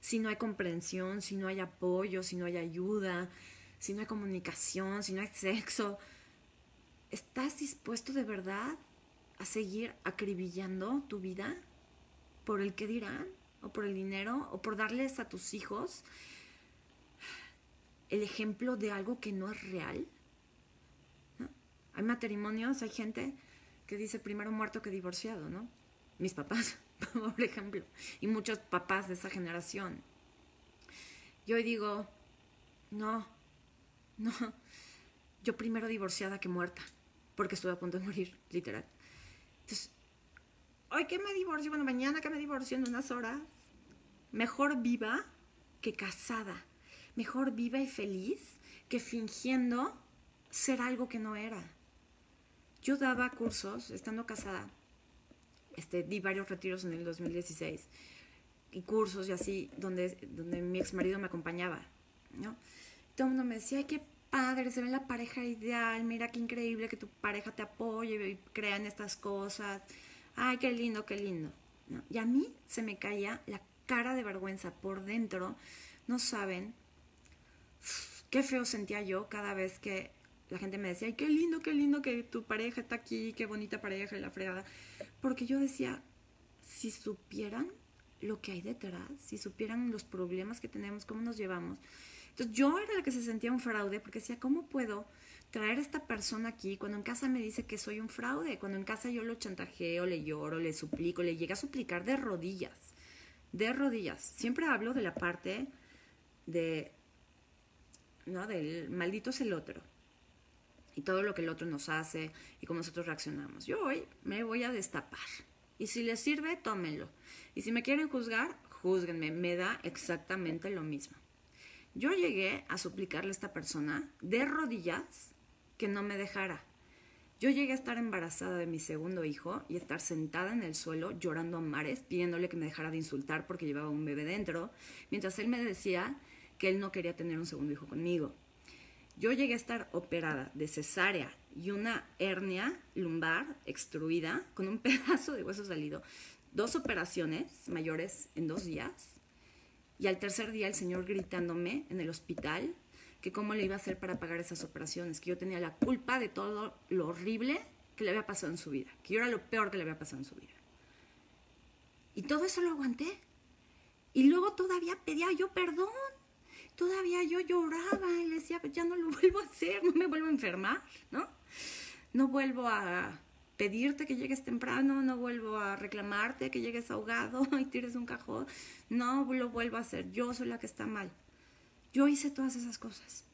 Si no hay comprensión, si no hay apoyo, si no hay ayuda, si no hay comunicación, si no hay sexo, ¿estás dispuesto de verdad a seguir acribillando tu vida por el que dirán, o por el dinero, o por darles a tus hijos el ejemplo de algo que no es real? Hay matrimonios, hay gente que dice primero muerto que divorciado, ¿no? Mis papás, por ejemplo, y muchos papás de esa generación. Yo digo, no, no, yo primero divorciada que muerta, porque estuve a punto de morir, literal. Entonces, hoy que me divorcio, bueno, mañana que me divorcio en unas horas, mejor viva que casada, mejor viva y feliz que fingiendo ser algo que no era. Yo daba cursos estando casada, este, di varios retiros en el 2016 y cursos y así, donde, donde mi ex marido me acompañaba, ¿no? Todo el mundo me decía, ay, qué padre, se ve la pareja ideal, mira qué increíble que tu pareja te apoye y crea en estas cosas, ay, qué lindo, qué lindo. Y a mí se me caía la cara de vergüenza por dentro, no saben qué feo sentía yo cada vez que la gente me decía, ay, qué lindo, qué lindo que tu pareja está aquí, qué bonita pareja y la fregada. Porque yo decía, si supieran lo que hay detrás, si supieran los problemas que tenemos, cómo nos llevamos, entonces yo era la que se sentía un fraude porque decía, ¿cómo puedo traer a esta persona aquí cuando en casa me dice que soy un fraude? Cuando en casa yo lo chantajeo, le lloro, le suplico, le llega a suplicar de rodillas, de rodillas. Siempre hablo de la parte de, ¿no? Del maldito es el otro y todo lo que el otro nos hace y cómo nosotros reaccionamos. Yo hoy me voy a destapar. Y si les sirve, tómenlo. Y si me quieren juzgar, juzguenme. Me da exactamente lo mismo. Yo llegué a suplicarle a esta persona de rodillas que no me dejara. Yo llegué a estar embarazada de mi segundo hijo y estar sentada en el suelo llorando a mares, pidiéndole que me dejara de insultar porque llevaba un bebé dentro, mientras él me decía que él no quería tener un segundo hijo conmigo. Yo llegué a estar operada de cesárea y una hernia lumbar extruida con un pedazo de hueso salido. Dos operaciones mayores en dos días y al tercer día el señor gritándome en el hospital que cómo le iba a hacer para pagar esas operaciones, que yo tenía la culpa de todo lo horrible que le había pasado en su vida, que yo era lo peor que le había pasado en su vida. Y todo eso lo aguanté. Y luego todavía pedía yo perdón. Todavía yo lloraba y le decía, ya no lo vuelvo a hacer, no me vuelvo a enfermar, ¿no? No vuelvo a pedirte que llegues temprano, no vuelvo a reclamarte que llegues ahogado y tires un cajón, no lo vuelvo a hacer, yo soy la que está mal. Yo hice todas esas cosas.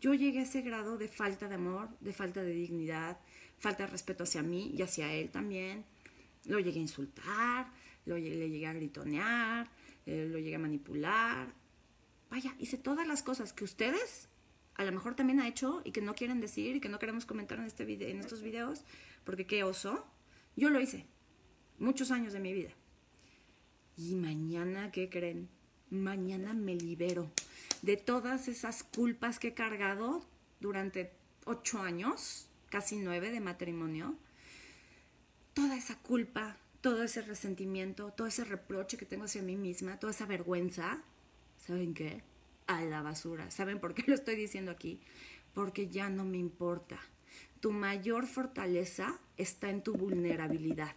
Yo llegué a ese grado de falta de amor, de falta de dignidad, falta de respeto hacia mí y hacia él también. Lo llegué a insultar, lo le llegué a gritonear, eh, lo llegué a manipular. Vaya, hice todas las cosas que ustedes a lo mejor también ha hecho y que no quieren decir y que no queremos comentar en, este video, en estos videos, porque qué oso. Yo lo hice muchos años de mi vida. Y mañana, ¿qué creen? Mañana me libero de todas esas culpas que he cargado durante ocho años, casi nueve de matrimonio. Toda esa culpa, todo ese resentimiento, todo ese reproche que tengo hacia mí misma, toda esa vergüenza, ¿saben qué? A la basura. ¿Saben por qué lo estoy diciendo aquí? Porque ya no me importa tu mayor fortaleza está en tu vulnerabilidad.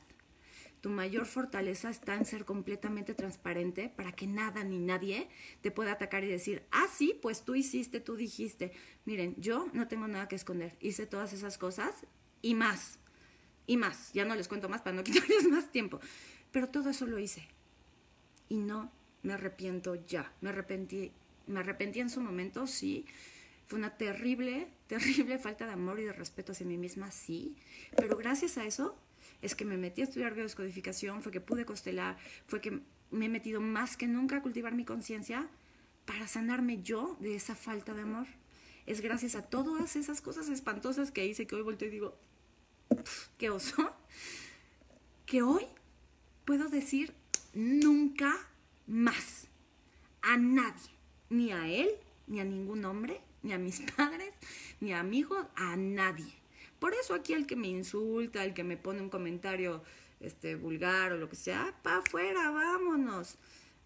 Tu mayor fortaleza está en ser completamente transparente para que nada ni nadie te pueda atacar y decir, ah, sí, pues tú hiciste, tú dijiste. Miren, yo no tengo nada que esconder. Hice todas esas cosas y más. Y más. Ya no les cuento más para no quitarles más tiempo. Pero todo eso lo hice. Y no me arrepiento ya. Me arrepentí. Me arrepentí en su momento, sí. Fue una terrible, terrible falta de amor y de respeto hacia mí misma, sí. Pero gracias a eso es que me metí a estudiar biodescodificación, fue que pude constelar, fue que me he metido más que nunca a cultivar mi conciencia para sanarme yo de esa falta de amor. Es gracias a todas esas cosas espantosas que hice que hoy volteo y digo, qué oso, que hoy puedo decir nunca más a nadie, ni a él, ni a ningún hombre, ni a mis padres, ni a amigos, a nadie por eso aquí el que me insulta, el que me pone un comentario este, vulgar o lo que sea, pa' afuera, vámonos.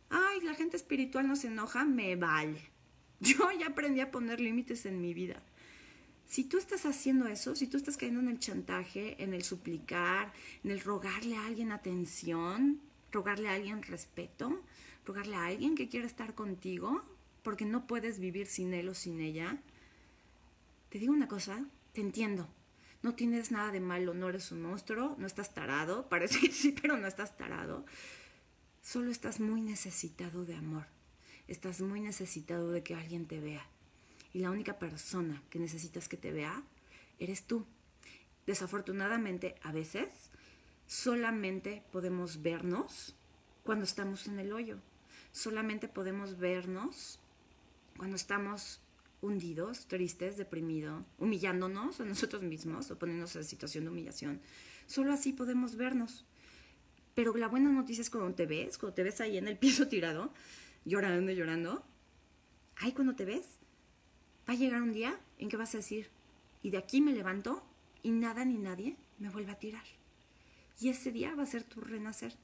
Ay, la gente espiritual no se enoja, me vale. Yo ya aprendí a poner límites en mi vida. Si tú estás haciendo eso, si tú estás cayendo en el chantaje, en el suplicar, en el rogarle a alguien atención, rogarle a alguien respeto, rogarle a alguien que quiera estar contigo, porque no puedes vivir sin él o sin ella, te digo una cosa, te entiendo no tienes nada de malo, no eres un monstruo, no estás tarado, parece que sí, pero no estás tarado. Solo estás muy necesitado de amor, estás muy necesitado de que alguien te vea. Y la única persona que necesitas que te vea eres tú. Desafortunadamente, a veces, solamente podemos vernos cuando estamos en el hoyo. Solamente podemos vernos cuando estamos hundidos, tristes, deprimidos, humillándonos a nosotros mismos o poniéndonos en situación de humillación. Solo así podemos vernos. Pero la buena noticia es cuando te ves, cuando te ves ahí en el piso tirado, llorando, llorando. Ahí cuando te ves, va a llegar un día en que vas a decir, y de aquí me levanto y nada ni nadie me vuelve a tirar. Y ese día va a ser tu renacer.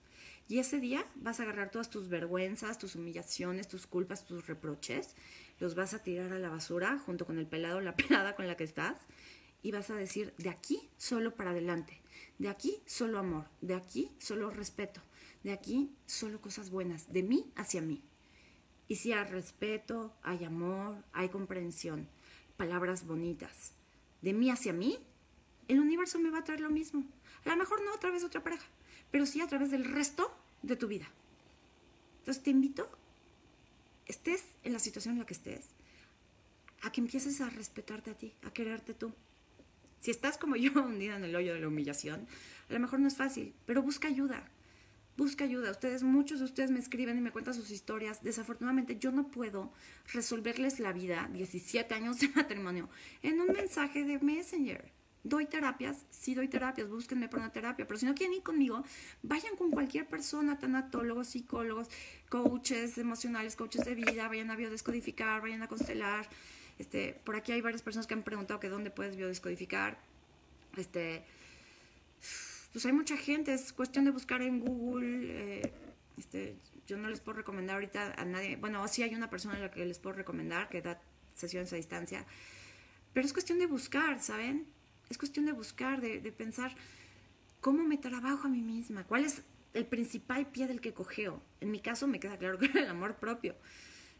Y ese día vas a agarrar todas tus vergüenzas, tus humillaciones, tus culpas, tus reproches los vas a tirar a la basura junto con el pelado, la pelada con la que estás, y vas a decir, de aquí solo para adelante, de aquí solo amor, de aquí solo respeto, de aquí solo cosas buenas, de mí hacia mí. Y si hay respeto, hay amor, hay comprensión, palabras bonitas, de mí hacia mí, el universo me va a traer lo mismo. A lo mejor no a través de otra pareja, pero sí a través del resto de tu vida. Entonces te invito estés en la situación en la que estés, a que empieces a respetarte a ti, a quererte tú. Si estás como yo hundida en el hoyo de la humillación, a lo mejor no es fácil, pero busca ayuda. Busca ayuda. Ustedes, muchos de ustedes me escriben y me cuentan sus historias. Desafortunadamente yo no puedo resolverles la vida, 17 años de matrimonio, en un mensaje de Messenger. Doy terapias, sí doy terapias, búsquenme por una terapia, pero si no quieren ir conmigo, vayan con cualquier persona, tanatólogos, psicólogos, coaches emocionales, coaches de vida, vayan a biodescodificar, vayan a constelar. Este, por aquí hay varias personas que han preguntado que dónde puedes biodescodificar. Este, pues hay mucha gente, es cuestión de buscar en Google. Eh, este, yo no les puedo recomendar ahorita a nadie. Bueno, sí hay una persona a la que les puedo recomendar que da sesiones a distancia. Pero es cuestión de buscar, ¿saben? Es cuestión de buscar, de, pensar cómo me trabajo a mí misma, cuál es el principal pie del que cogeo. En mi caso me queda claro que era el amor propio.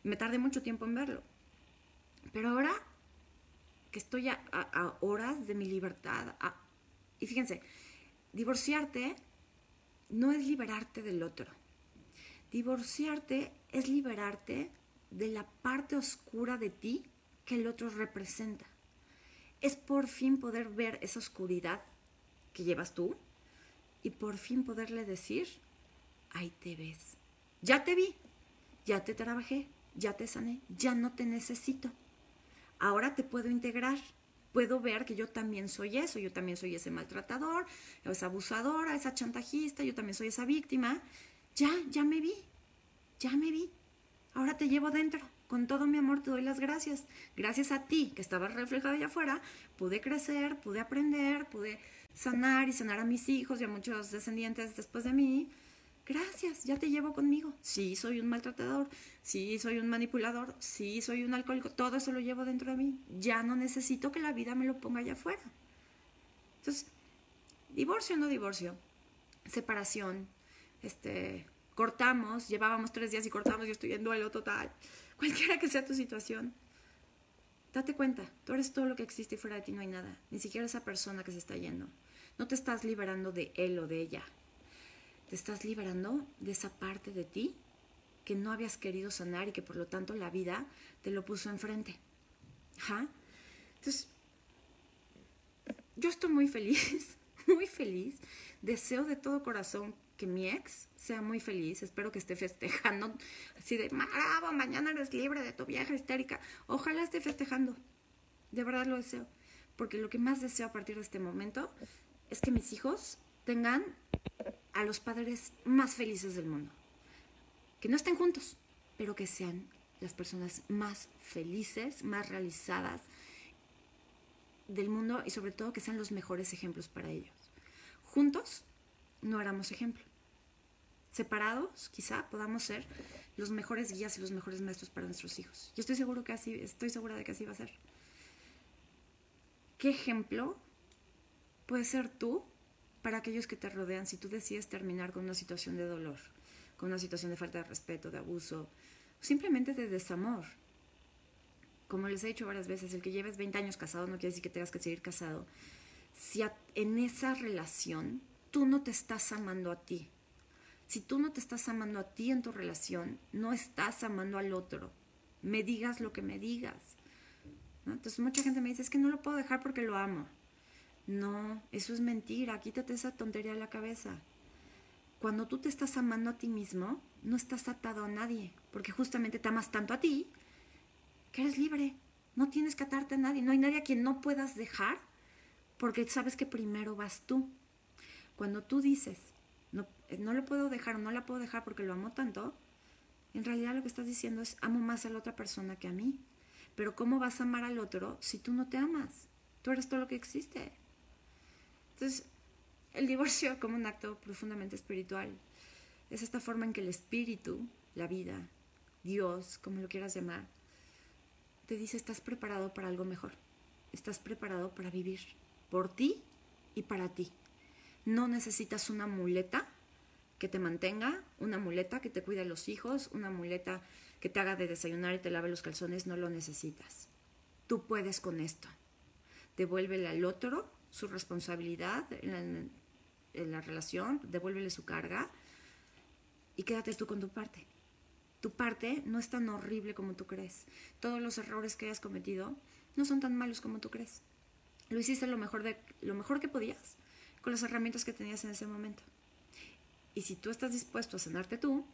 Me tardé mucho tiempo en verlo. Pero ahora que estoy a, horas de mi libertad, y fíjense, divorciarte no es liberarte del otro. Divorciarte es liberarte de la parte oscura de ti que el otro representa es por fin poder ver esa oscuridad que llevas tú y por fin poderle decir, ahí te ves. Ya te vi, ya te trabajé, ya te sané, ya no te necesito. Ahora te puedo integrar, puedo ver que yo también soy eso, yo también soy ese maltratador, esa abusadora, esa chantajista, yo también soy esa víctima. Ya, ya me vi, ya me vi. Ahora te llevo dentro con todo mi amor te doy las gracias. Gracias a ti, que estabas reflejado allá afuera, pude crecer, pude aprender, pude sanar y sanar a mis hijos y a muchos descendientes después de mí. Gracias, ya te llevo conmigo. Sí, soy un maltratador, sí, soy un manipulador, sí, soy un alcohólico, todo eso lo llevo dentro de mí. Ya no necesito que la vida me lo ponga allá afuera. Entonces, divorcio o no divorcio, separación, este, cortamos, llevábamos tres días y cortamos, yo estoy en duelo total, cualquiera que sea tu situación, date cuenta, tú eres todo lo que existe y fuera de ti no hay nada, ni siquiera esa persona que se está yendo. No te estás liberando de él o de ella, te estás liberando de esa parte de ti que no habías querido sanar y que por lo tanto la vida te lo puso enfrente. Ajá. Entonces, yo estoy muy feliz, muy feliz. Deseo de todo corazón que mi ex sea muy feliz. Espero que esté festejando así de, bravo, mañana eres libre de tu vieja histérica. Ojalá esté festejando. De verdad lo deseo. Porque lo que más deseo a partir de este momento es que mis hijos tengan a los padres más felices del mundo. Que no estén juntos, pero que sean las personas más felices, más realizadas del mundo y sobre todo que sean los mejores ejemplos para ellos. Juntos no éramos ejemplo. Separados, quizá podamos ser los mejores guías y los mejores maestros para nuestros hijos. Yo estoy seguro que así, estoy segura de que así va a ser. ¿Qué ejemplo puedes ser tú para aquellos que te rodean si tú decides terminar con una situación de dolor, con una situación de falta de respeto, de abuso, simplemente de desamor? Como les he dicho varias veces, el que lleves 20 años casado no quiere decir que tengas que seguir casado. Si en esa relación tú no te estás amando a ti. Si tú no te estás amando a ti en tu relación, no estás amando al otro. Me digas lo que me digas. Entonces mucha gente me dice, es que no lo puedo dejar porque lo amo. No, eso es mentira, quítate esa tontería de la cabeza. Cuando tú te estás amando a ti mismo, no estás atado a nadie, porque justamente te amas tanto a ti que eres libre. No tienes que atarte a nadie, no hay nadie a quien no puedas dejar, porque sabes que primero vas tú. Cuando tú dices, no, eh, no lo puedo dejar, no la puedo dejar porque lo amo tanto, en realidad lo que estás diciendo es, amo más a la otra persona que a mí. Pero ¿cómo vas a amar al otro si tú no te amas? Tú eres todo lo que existe. Entonces, el divorcio como un acto profundamente espiritual es esta forma en que el espíritu, la vida, Dios, como lo quieras llamar, te dice, estás preparado para algo mejor. Estás preparado para vivir por ti y para ti. No necesitas una muleta que te mantenga, una muleta que te cuide los hijos, una muleta que te haga de desayunar y te lave los calzones, no lo necesitas. Tú puedes con esto. Devuélvele al otro su responsabilidad en la, relación, devuélvele su carga y quédate tú con tu parte. Tu parte no es tan horrible como tú crees. Todos los errores que hayas cometido no son tan malos como tú crees. Lo hiciste lo mejor, de, lo mejor que podías con las herramientas que tenías en ese momento. Y si tú estás dispuesto a sanarte tú,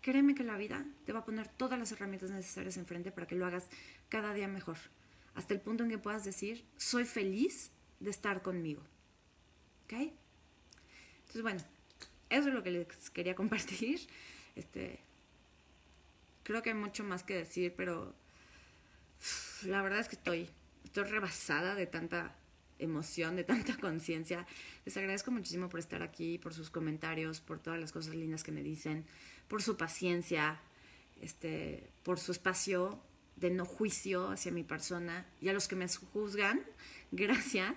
créeme que la vida te va a poner todas las herramientas necesarias enfrente para que lo hagas cada día mejor. Hasta el punto en que puedas decir, soy feliz de estar conmigo. ¿Ok? Entonces, bueno, eso es lo que les quería compartir. Este, creo que hay mucho más que decir, pero la verdad es que estoy, estoy rebasada de tanta emoción, de tanta conciencia. Les agradezco muchísimo por estar aquí, por sus comentarios, por todas las cosas lindas que me dicen, por su paciencia, este, por su espacio de no juicio hacia mi persona y a los que me juzgan, gracias,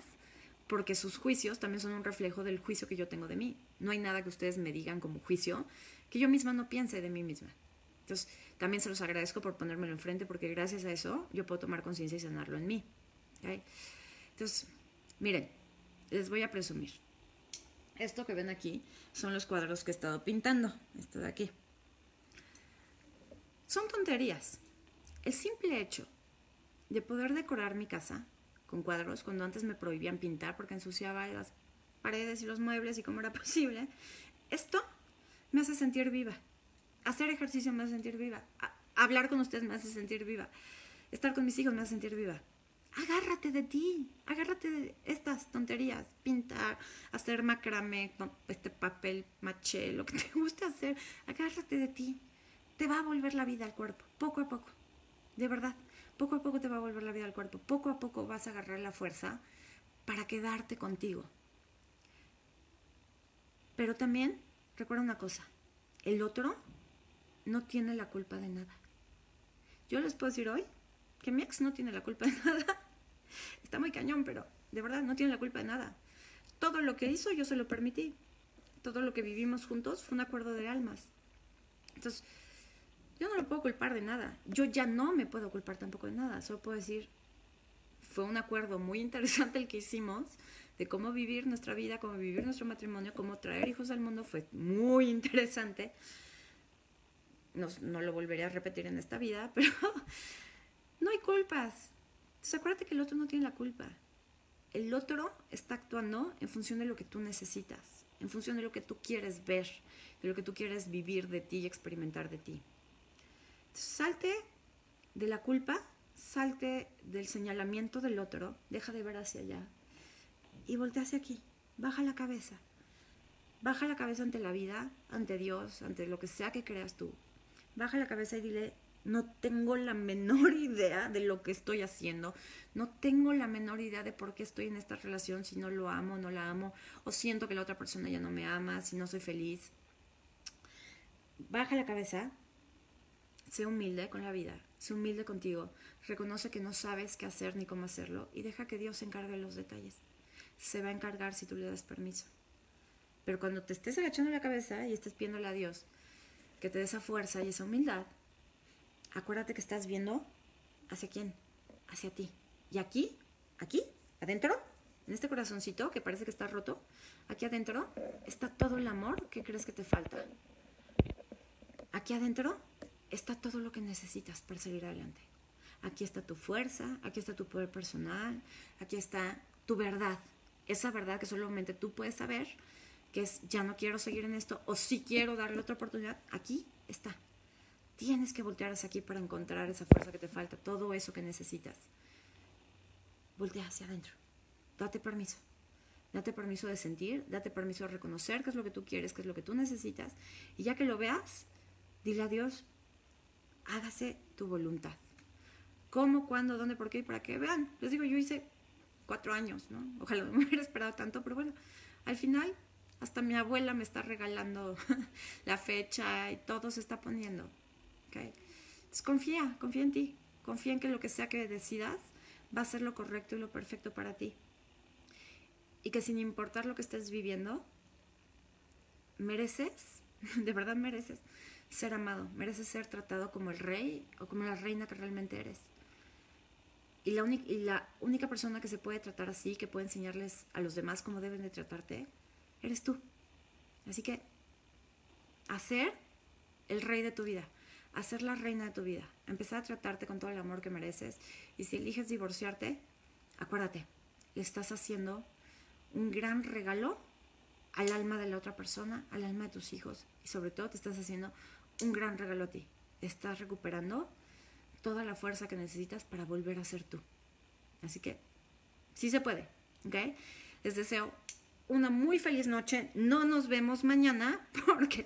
porque sus juicios también son un reflejo del juicio que yo tengo de mí. No hay nada que ustedes me digan como juicio que yo misma no piense de mí misma. Entonces, también se los agradezco por ponérmelo enfrente porque gracias a eso yo puedo tomar conciencia y sanarlo en mí. Entonces, Miren, les voy a presumir. Esto que ven aquí son los cuadros que he estado pintando. Esto de aquí. Son tonterías. El simple hecho de poder decorar mi casa con cuadros cuando antes me prohibían pintar porque ensuciaba las paredes y los muebles y cómo era posible, esto me hace sentir viva. Hacer ejercicio me hace sentir viva. hablar con ustedes me hace sentir viva. Estar con mis hijos me hace sentir viva agárrate de ti, agárrate de estas tonterías, pintar, hacer macramé, este papel maché, lo que te guste hacer, agárrate de ti. Te va a volver la vida al cuerpo, poco a poco, de verdad, poco a poco te va a volver la vida al cuerpo, poco a poco vas a agarrar la fuerza para quedarte contigo. Pero también, recuerda una cosa, el otro no tiene la culpa de nada. Yo les puedo decir hoy que mi ex no tiene la culpa de nada está muy cañón, pero de verdad no tiene la culpa de nada. Todo lo que hizo yo se lo permití. todo lo que vivimos juntos fue un acuerdo de almas. Entonces, yo no lo puedo culpar de nada. Yo ya no me puedo culpar tampoco de nada. Solo puedo decir, fue un acuerdo muy interesante el que hicimos de cómo vivir nuestra vida, cómo vivir nuestro matrimonio, cómo traer hijos al mundo. Fue muy interesante. No, no lo volveré a repetir en esta vida, pero no hay culpas. Entonces acuérdate que el otro no tiene la culpa. El otro está actuando en función de lo que tú necesitas, en función de lo que tú quieres ver, de lo que tú quieres vivir de ti y experimentar de ti. Salte de la culpa, salte del señalamiento del otro, deja de ver hacia allá y voltea hacia aquí. Baja la cabeza. Baja la cabeza ante la vida, ante Dios, ante lo que sea que creas tú. Baja la cabeza y dile, no tengo la menor idea de lo que estoy haciendo, no tengo la menor idea de por qué estoy en esta relación, si no lo amo, no la amo, o siento que la otra persona ya no me ama, si no soy feliz. Baja la cabeza, Sé humilde con la vida, sé humilde contigo, reconoce que no sabes qué hacer ni cómo hacerlo y deja que Dios se encargue de los detalles. Se va a encargar si tú le das permiso. Pero cuando te estés agachando la cabeza y estés pidiéndole a Dios que te dé esa fuerza y esa humildad, acuérdate que estás viendo hacia quién, hacia ti. Y aquí, aquí, adentro, en este corazoncito que parece que está roto, aquí adentro está todo el amor que crees que te falta. Aquí adentro está todo lo que necesitas para seguir adelante. Aquí está tu fuerza, aquí está tu poder personal, aquí está tu verdad. Esa verdad que solamente tú puedes saber, que es ya no quiero seguir en esto o si quiero darle otra oportunidad, aquí está. Tienes que voltear hacia aquí para encontrar esa fuerza que te falta, todo eso que necesitas. Voltea hacia adentro. Date permiso. Date permiso de sentir, date permiso de reconocer qué es lo que tú quieres, qué es lo que tú necesitas. Y ya que lo veas, dile a Dios, hágase tu voluntad. ¿Cómo, cuándo, dónde, por qué y para qué? Vean, les digo, yo hice cuatro años, ¿no? Ojalá no me hubiera esperado tanto, pero bueno, al final hasta mi abuela me está regalando la fecha y todo se está poniendo. Entonces confía, confía en ti, confía en que lo que sea que decidas va a ser lo correcto y lo perfecto para ti. Y que sin importar lo que estés viviendo, mereces, de verdad mereces, ser amado, mereces ser tratado como el rey o como la reina que realmente eres. Y la, y la única persona que se puede tratar así, que puede enseñarles a los demás cómo deben de tratarte, eres tú. Así que, hacer el rey de tu vida, hacer la reina de tu vida, empezar a tratarte con todo el amor que mereces. Y si eliges divorciarte, acuérdate, le estás haciendo un gran regalo al alma de la otra persona, al alma de tus hijos y sobre todo te estás haciendo un gran regalo a ti. Estás recuperando toda la fuerza que necesitas para volver a ser tú. Así que sí se puede, ¿ok? Les deseo una muy feliz noche. No nos vemos mañana porque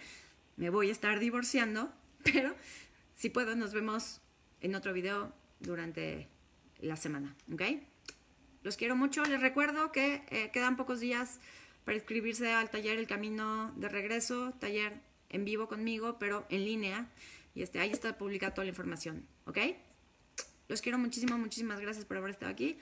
me voy a estar divorciando, pero si puedo nos vemos en otro video durante la semana, ¿ok? Los quiero mucho. Les recuerdo que eh, quedan pocos días para inscribirse al taller El Camino de Regreso, taller en vivo conmigo, pero en línea. Y este, ahí está publicada toda la información, ¿ok? Los quiero muchísimo, muchísimas gracias por haber estado aquí.